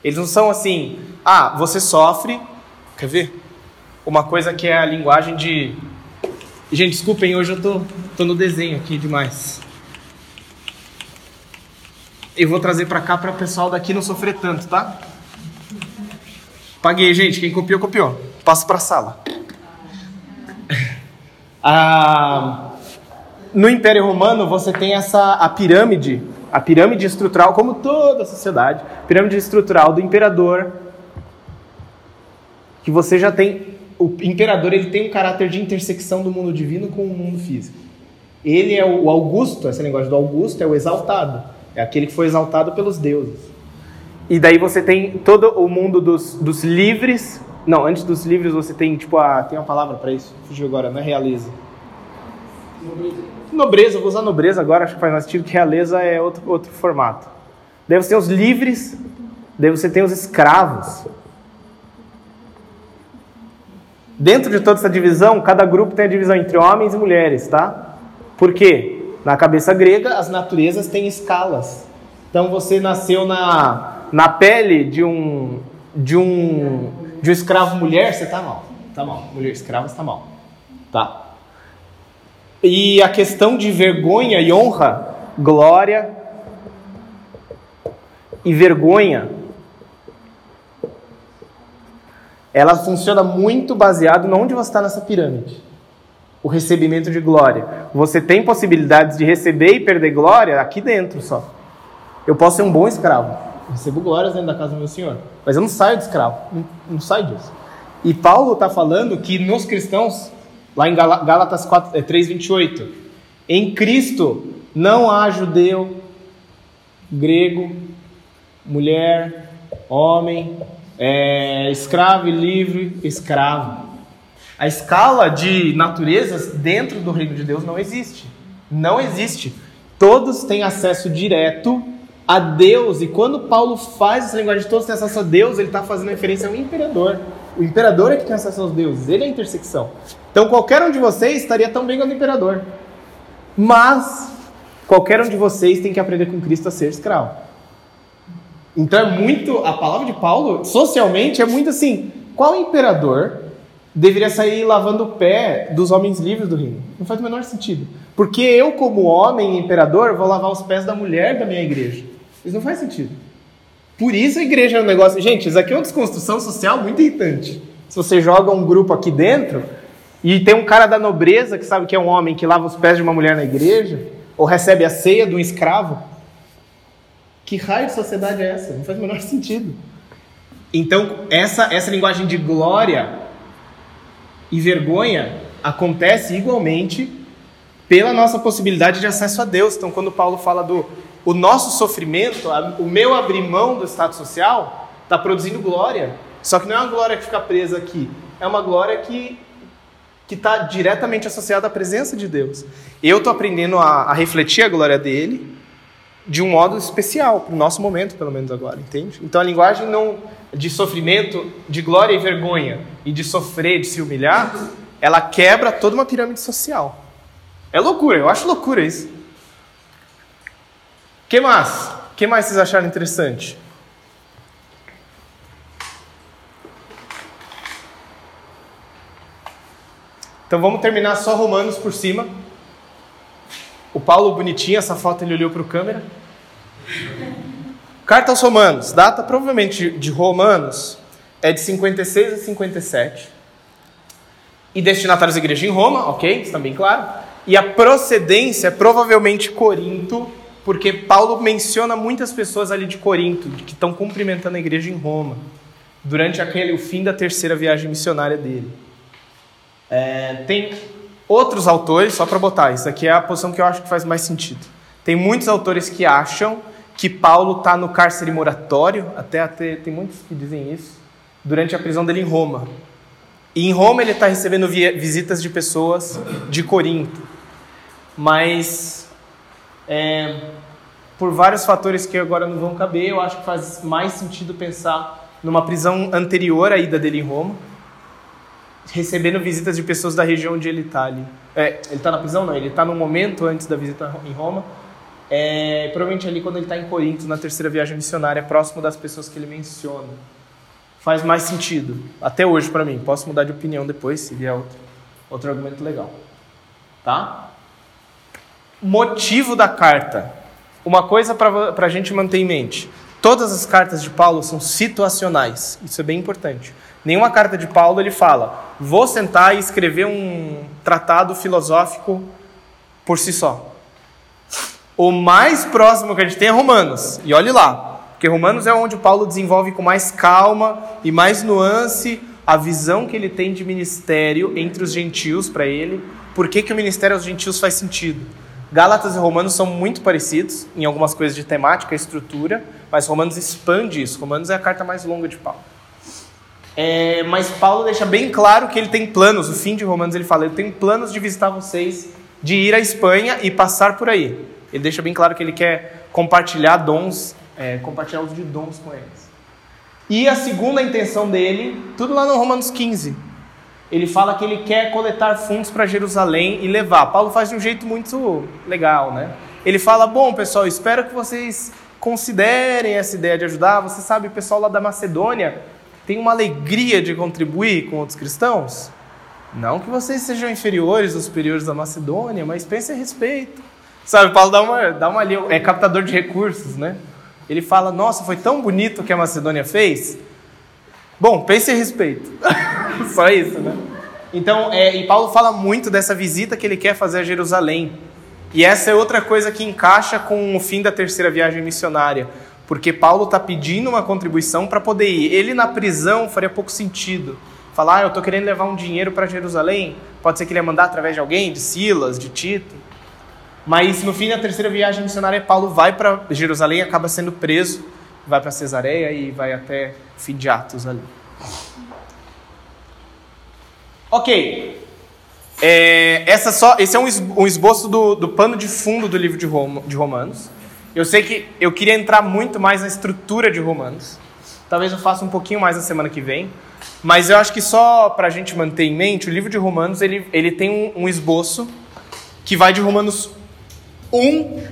Eles não são assim, ah, você sofre, quer ver? Uma coisa que é a linguagem de... Gente, desculpem, hoje eu tô, tô no desenho aqui demais. Eu vou trazer pra cá para o pessoal daqui não sofrer tanto, tá? Paguei, gente. Quem copiou, copiou. Passa pra sala. Ah, no Império Romano você tem essa a pirâmide, a pirâmide estrutural, como toda a sociedade, pirâmide estrutural do imperador, que você já tem o imperador ele tem um caráter de intersecção do mundo divino com o mundo físico. Ele é o Augusto, esse negócio do Augusto é o exaltado, é aquele que foi exaltado pelos deuses. E daí você tem todo o mundo dos, dos livres. Não, antes dos livres você tem tipo a tem uma palavra para isso. Fugiu agora, não é realeza. Nobreza. Nobreza, vou usar nobreza agora, acho que faz mais sentido que realeza é outro, outro formato. Daí você tem os livres, daí você tem os escravos. Dentro de toda essa divisão, cada grupo tem a divisão entre homens e mulheres, tá? Por quê? Na cabeça grega, as naturezas têm escalas. Então você nasceu na, na pele de um de um de um escravo mulher, você tá mal. Tá mal. Mulher escrava está mal. Tá. E a questão de vergonha e honra, glória e vergonha ela funciona muito baseado em onde você está nessa pirâmide. O recebimento de glória. Você tem possibilidades de receber e perder glória aqui dentro só. Eu posso ser um bom escravo. recebo glórias dentro da casa do meu Senhor. Mas eu não saio de escravo. Não, não saio disso. E Paulo está falando que nos cristãos, lá em Gálatas 4, 3, 28, em Cristo não há judeu, grego, mulher, homem, é, escravo e livre, escravo. A escala de naturezas dentro do reino de Deus não existe. Não existe. Todos têm acesso direto a Deus. E quando Paulo faz essa linguagem de todos têm acesso a Deus, ele está fazendo referência ao imperador. O imperador é que tem acesso aos deuses, ele é a intersecção. Então qualquer um de vocês estaria tão bem quanto o imperador. Mas qualquer um de vocês tem que aprender com Cristo a ser escravo. Então é muito. A palavra de Paulo, socialmente, é muito assim: qual imperador deveria sair lavando o pé dos homens livres do reino? Não faz o menor sentido. Porque eu, como homem imperador, vou lavar os pés da mulher da minha igreja. Isso não faz sentido. Por isso a igreja é um negócio. Gente, isso aqui é uma desconstrução social muito irritante. Se você joga um grupo aqui dentro e tem um cara da nobreza que sabe que é um homem que lava os pés de uma mulher na igreja, ou recebe a ceia de um escravo, que raio de sociedade é essa? Não faz o menor sentido. Então, essa, essa linguagem de glória e vergonha acontece igualmente pela nossa possibilidade de acesso a Deus. Então, quando Paulo fala do o nosso sofrimento, o meu abrir mão do estado social, está produzindo glória. Só que não é uma glória que fica presa aqui, é uma glória que que está diretamente associada à presença de Deus. Eu estou aprendendo a, a refletir a glória dele de um modo especial, para o nosso momento, pelo menos agora, entende? Então a linguagem não de sofrimento, de glória e vergonha, e de sofrer, de se humilhar, ela quebra toda uma pirâmide social. É loucura, eu acho loucura isso. que mais? que mais vocês acharam interessante? Então vamos terminar só Romanos por cima. O Paulo bonitinho, essa foto ele olhou para o câmera. Carta aos Romanos, data provavelmente de Romanos é de 56 a 57. E destinatários da igreja em Roma, ok, está bem claro. E a procedência é provavelmente Corinto, porque Paulo menciona muitas pessoas ali de Corinto que estão cumprimentando a igreja em Roma durante aquele o fim da terceira viagem missionária dele. É, tem Outros autores, só para botar, isso aqui é a posição que eu acho que faz mais sentido. Tem muitos autores que acham que Paulo está no cárcere moratório, até, até tem muitos que dizem isso, durante a prisão dele em Roma. E em Roma ele está recebendo visitas de pessoas de Corinto. Mas, é, por vários fatores que agora não vão caber, eu acho que faz mais sentido pensar numa prisão anterior à ida dele em Roma recebendo visitas de pessoas da região onde ele está ali. É, ele está na prisão? Não, ele está no momento antes da visita em Roma. É, provavelmente ali quando ele está em Corinto, na terceira viagem missionária, próximo das pessoas que ele menciona. Faz mais sentido, até hoje para mim. Posso mudar de opinião depois, se vier outro, outro argumento legal. Tá? Motivo da carta. Uma coisa para a gente manter em mente. Todas as cartas de Paulo são situacionais. Isso é bem importante. Nenhuma carta de Paulo ele fala, vou sentar e escrever um tratado filosófico por si só. O mais próximo que a gente tem é Romanos. E olhe lá, porque Romanos é onde Paulo desenvolve com mais calma e mais nuance a visão que ele tem de ministério entre os gentios para ele. Por que, que o ministério aos gentios faz sentido? Gálatas e Romanos são muito parecidos em algumas coisas de temática, estrutura, mas Romanos expande isso. Romanos é a carta mais longa de Paulo. É, mas Paulo deixa bem claro que ele tem planos. O fim de Romanos ele fala: Eu tenho planos de visitar vocês, de ir à Espanha e passar por aí. Ele deixa bem claro que ele quer compartilhar dons, é, compartilhar os de dons com eles. E a segunda intenção dele, tudo lá no Romanos 15, ele fala que ele quer coletar fundos para Jerusalém e levar. Paulo faz de um jeito muito legal, né? Ele fala: Bom, pessoal, espero que vocês considerem essa ideia de ajudar. Você sabe, o pessoal lá da Macedônia tem uma alegria de contribuir com outros cristãos. Não que vocês sejam inferiores ou superiores da Macedônia, mas pense a respeito. Sabe, Paulo dá uma, dá uma é captador de recursos, né? Ele fala: Nossa, foi tão bonito o que a Macedônia fez. Bom, pense a respeito. Só isso, né? Então, é, e Paulo fala muito dessa visita que ele quer fazer a Jerusalém. E essa é outra coisa que encaixa com o fim da terceira viagem missionária. Porque Paulo está pedindo uma contribuição para poder ir. Ele na prisão faria pouco sentido. Falar, ah, eu estou querendo levar um dinheiro para Jerusalém. Pode ser que ele ia mandar através de alguém, de Silas, de Tito. Mas no fim da terceira viagem missionária, Paulo vai para Jerusalém, acaba sendo preso, vai para Cesareia e vai até fim de Atos ali. Ok. É, essa só, esse é um esboço do, do pano de fundo do livro de, Roma, de Romanos. Eu sei que eu queria entrar muito mais na estrutura de Romanos. Talvez eu faça um pouquinho mais na semana que vem. Mas eu acho que só para a gente manter em mente, o livro de Romanos ele, ele tem um, um esboço que vai de Romanos 1,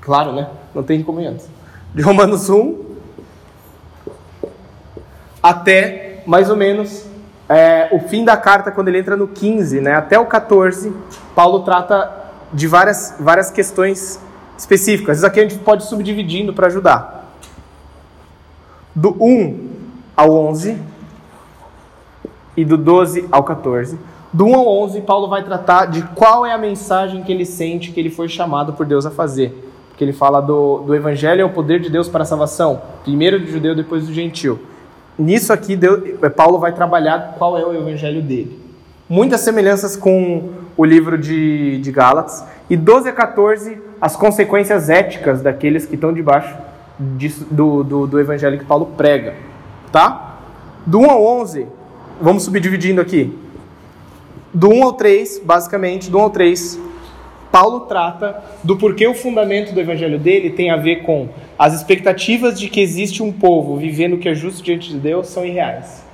claro, né? Não tem como antes. De Romanos 1 até mais ou menos é, o fim da carta, quando ele entra no 15, né, até o 14, Paulo trata de várias, várias questões específicas. Isso aqui a gente pode subdividindo para ajudar. Do 1 ao 11 e do 12 ao 14. Do 1 ao 11, Paulo vai tratar de qual é a mensagem que ele sente que ele foi chamado por Deus a fazer. Porque ele fala do, do evangelho é o poder de Deus para a salvação, primeiro do judeu, depois do gentil nisso aqui, Deus, é, Paulo vai trabalhar qual é o evangelho dele. Muitas semelhanças com o livro de, de Gálatas. E 12 a 14, as consequências éticas daqueles que estão debaixo disso, do, do, do evangelho que Paulo prega. Tá? Do 1 ao 11, vamos subdividindo aqui. Do 1 ao 3, basicamente, do 1 ao 3, Paulo trata do porquê o fundamento do evangelho dele tem a ver com as expectativas de que existe um povo vivendo o que é justo diante de Deus são irreais.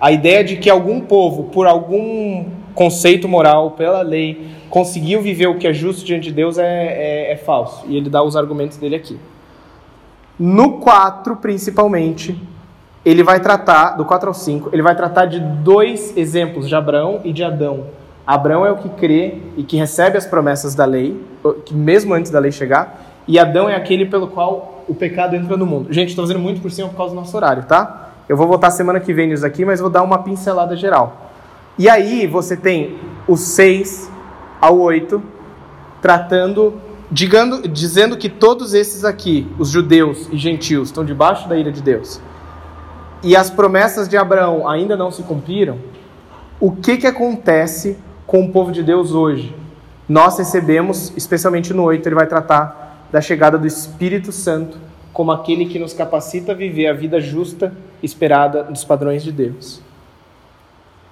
A ideia de que algum povo, por algum conceito moral, pela lei, conseguiu viver o que é justo diante de Deus é, é, é falso. E ele dá os argumentos dele aqui. No 4, principalmente, ele vai tratar, do 4 ao 5, ele vai tratar de dois exemplos, de Abraão e de Adão Abraão é o que crê e que recebe as promessas da lei, mesmo antes da lei chegar, e Adão é aquele pelo qual o pecado entra no mundo. Gente, estou fazendo muito por cima por causa do nosso horário, tá? Eu vou voltar semana que vem nisso aqui, mas vou dar uma pincelada geral. E aí você tem o 6 ao 8 tratando, digando, dizendo que todos esses aqui, os judeus e gentios, estão debaixo da ira de Deus. E as promessas de Abraão ainda não se cumpriram. O que que acontece com o povo de Deus hoje. Nós recebemos, especialmente no 8, ele vai tratar da chegada do Espírito Santo como aquele que nos capacita a viver a vida justa esperada dos padrões de Deus.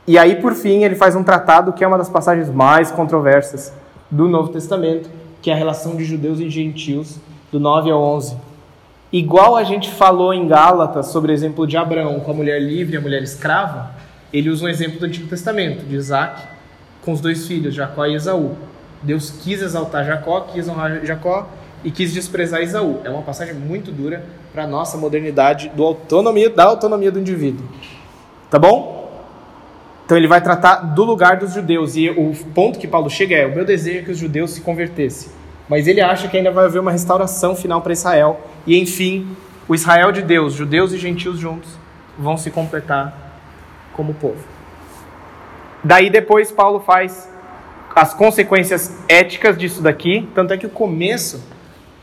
E aí, por fim, ele faz um tratado que é uma das passagens mais controversas do Novo Testamento, que é a relação de judeus e gentios, do 9 ao 11. Igual a gente falou em Gálatas sobre o exemplo de Abraão com a mulher livre e a mulher escrava, ele usa um exemplo do Antigo Testamento, de Isaac com os dois filhos, Jacó e Esaú. Deus quis exaltar Jacó, quis honrar Jacó e quis desprezar Esaú. É uma passagem muito dura para a nossa modernidade do autonomia, da autonomia do indivíduo. Tá bom? Então ele vai tratar do lugar dos judeus e o ponto que Paulo chega é: o meu desejo é que os judeus se convertessem. Mas ele acha que ainda vai haver uma restauração final para Israel e enfim, o Israel de Deus, judeus e gentios juntos, vão se completar como povo. Daí depois Paulo faz as consequências éticas disso daqui, tanto é que o começo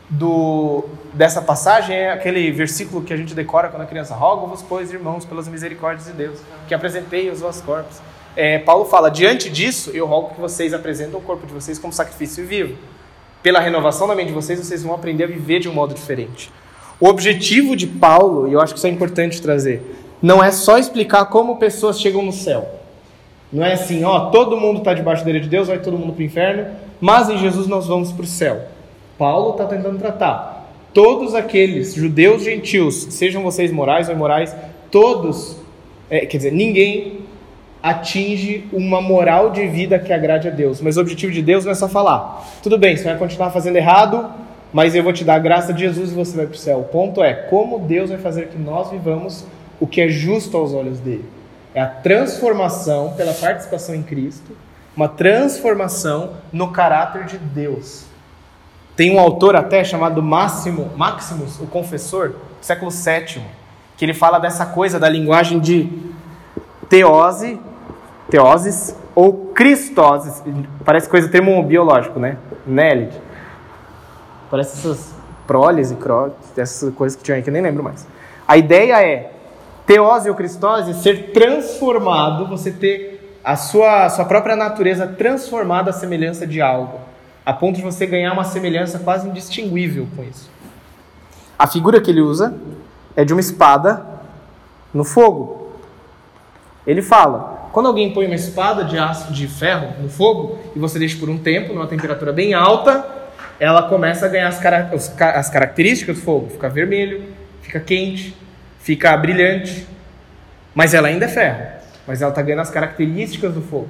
do, dessa passagem é aquele versículo que a gente decora quando a criança roga-vos, pois, irmãos, pelas misericórdias de Deus, que apresentei os vossos corpos. É, Paulo fala, diante disso, eu rogo que vocês apresentem o corpo de vocês como sacrifício vivo. Pela renovação da mente de vocês, vocês vão aprender a viver de um modo diferente. O objetivo de Paulo, e eu acho que isso é importante trazer, não é só explicar como pessoas chegam no céu. Não é assim, ó, todo mundo está debaixo da lei de Deus, vai todo mundo para o inferno, mas em Jesus nós vamos para o céu. Paulo está tentando tratar todos aqueles judeus gentios, sejam vocês morais ou imorais, todos, é, quer dizer, ninguém atinge uma moral de vida que agrade a Deus. Mas o objetivo de Deus não é só falar, tudo bem, você vai continuar fazendo errado, mas eu vou te dar a graça de Jesus e você vai para o céu. O ponto é como Deus vai fazer que nós vivamos o que é justo aos olhos dele. É a transformação pela participação em Cristo, uma transformação no caráter de Deus. Tem um autor até chamado Máximo, Maximus, o Confessor, século VII, que ele fala dessa coisa da linguagem de teose, teoses ou cristoses. Parece coisa termo biológico, né? Nélide. Parece essas prólises, essas coisas que tinha aí que eu nem lembro mais. A ideia é teose ou cristose ser transformado, você ter a sua, a sua própria natureza transformada à semelhança de algo a ponto de você ganhar uma semelhança quase indistinguível com isso. A figura que ele usa é de uma espada no fogo. Ele fala: quando alguém põe uma espada de aço de ferro no fogo e você deixa por um tempo, numa temperatura bem alta, ela começa a ganhar as, cara as características do fogo. Fica vermelho, fica quente, fica brilhante. Mas ela ainda é ferro. Mas ela está ganhando as características do fogo.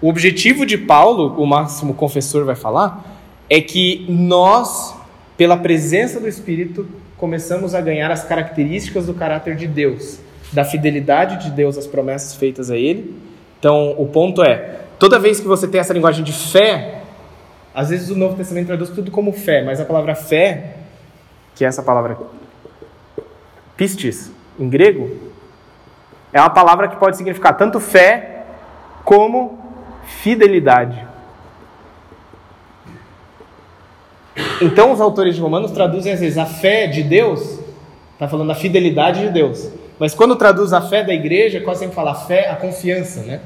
O objetivo de Paulo, o máximo confessor vai falar, é que nós, pela presença do Espírito, começamos a ganhar as características do caráter de Deus, da fidelidade de Deus às promessas feitas a Ele. Então, o ponto é: toda vez que você tem essa linguagem de fé, às vezes o Novo Testamento traduz tudo como fé, mas a palavra fé, que é essa palavra pistis, em grego, é uma palavra que pode significar tanto fé como fidelidade. Então os autores de Romanos traduzem às vezes a fé de Deus, está falando a fidelidade de Deus. Mas quando traduz a fé da igreja, quase sempre fala a fé, a confiança, né?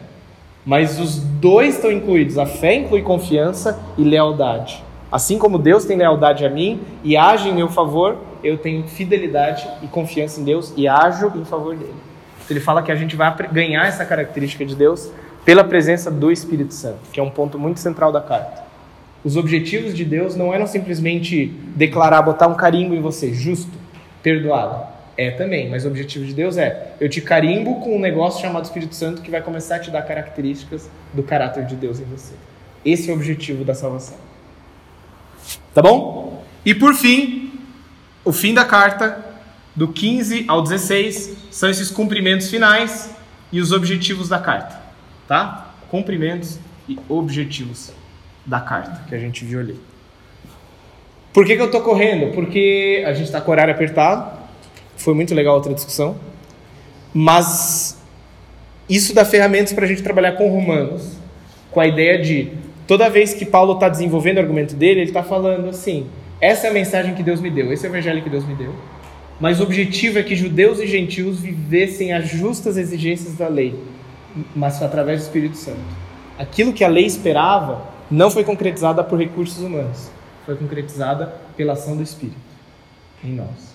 Mas os dois estão incluídos. A fé inclui confiança e lealdade. Assim como Deus tem lealdade a mim e age em meu favor, eu tenho fidelidade e confiança em Deus e ajo em favor dele. Ele fala que a gente vai ganhar essa característica de Deus pela presença do Espírito Santo, que é um ponto muito central da carta. Os objetivos de Deus não eram simplesmente declarar, botar um carimbo em você, justo, perdoado. É também, mas o objetivo de Deus é: eu te carimbo com um negócio chamado Espírito Santo que vai começar a te dar características do caráter de Deus em você. Esse é o objetivo da salvação. Tá bom? E por fim, o fim da carta, do 15 ao 16, são esses cumprimentos finais e os objetivos da carta tá? Cumprimentos e objetivos da carta que a gente viu ali. Por que, que eu estou correndo? Porque a gente está com o horário apertado. Foi muito legal a outra discussão. Mas isso dá ferramentas para a gente trabalhar com romanos, com a ideia de toda vez que Paulo está desenvolvendo o argumento dele, ele está falando assim: essa é a mensagem que Deus me deu, esse é o evangelho que Deus me deu. Mas o objetivo é que judeus e gentios vivessem as justas exigências da lei mas através do Espírito Santo. Aquilo que a lei esperava não foi concretizada por recursos humanos, foi concretizada pela ação do Espírito em nós.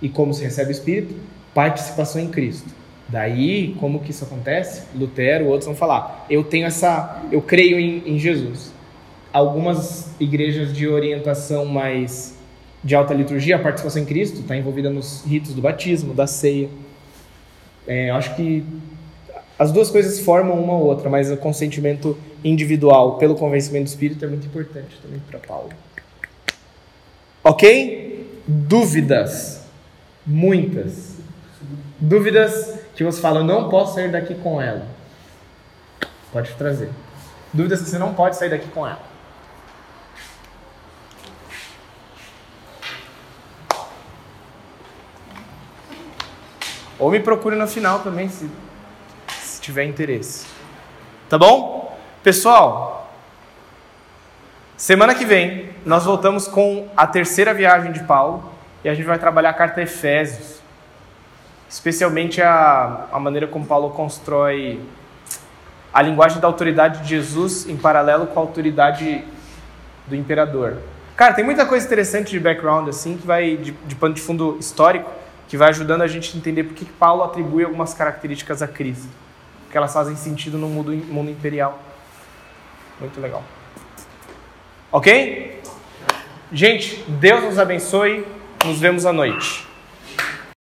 E como se recebe o Espírito? Participação em Cristo. Daí, como que isso acontece? Lutero, outros vão falar: eu tenho essa, eu creio em, em Jesus. Algumas igrejas de orientação mais de alta liturgia, a participação em Cristo está envolvida nos ritos do batismo, da ceia. É, eu acho que as duas coisas formam uma ou outra, mas o consentimento individual pelo convencimento do Espírito é muito importante também para Paulo. Ok? Dúvidas. Muitas. Dúvidas que você fala, eu não posso sair daqui com ela. Pode trazer. Dúvidas que você não pode sair daqui com ela. Ou me procure no final também, se se tiver interesse. Tá bom? Pessoal, semana que vem nós voltamos com a terceira viagem de Paulo e a gente vai trabalhar a carta Efésios, especialmente a, a maneira como Paulo constrói a linguagem da autoridade de Jesus em paralelo com a autoridade do imperador. Cara, tem muita coisa interessante de background assim que vai de, de pano de fundo histórico que vai ajudando a gente a entender por que Paulo atribui algumas características a Cristo, que elas fazem sentido no mundo, mundo imperial. Muito legal. Ok? Gente, Deus nos abençoe. Nos vemos à noite.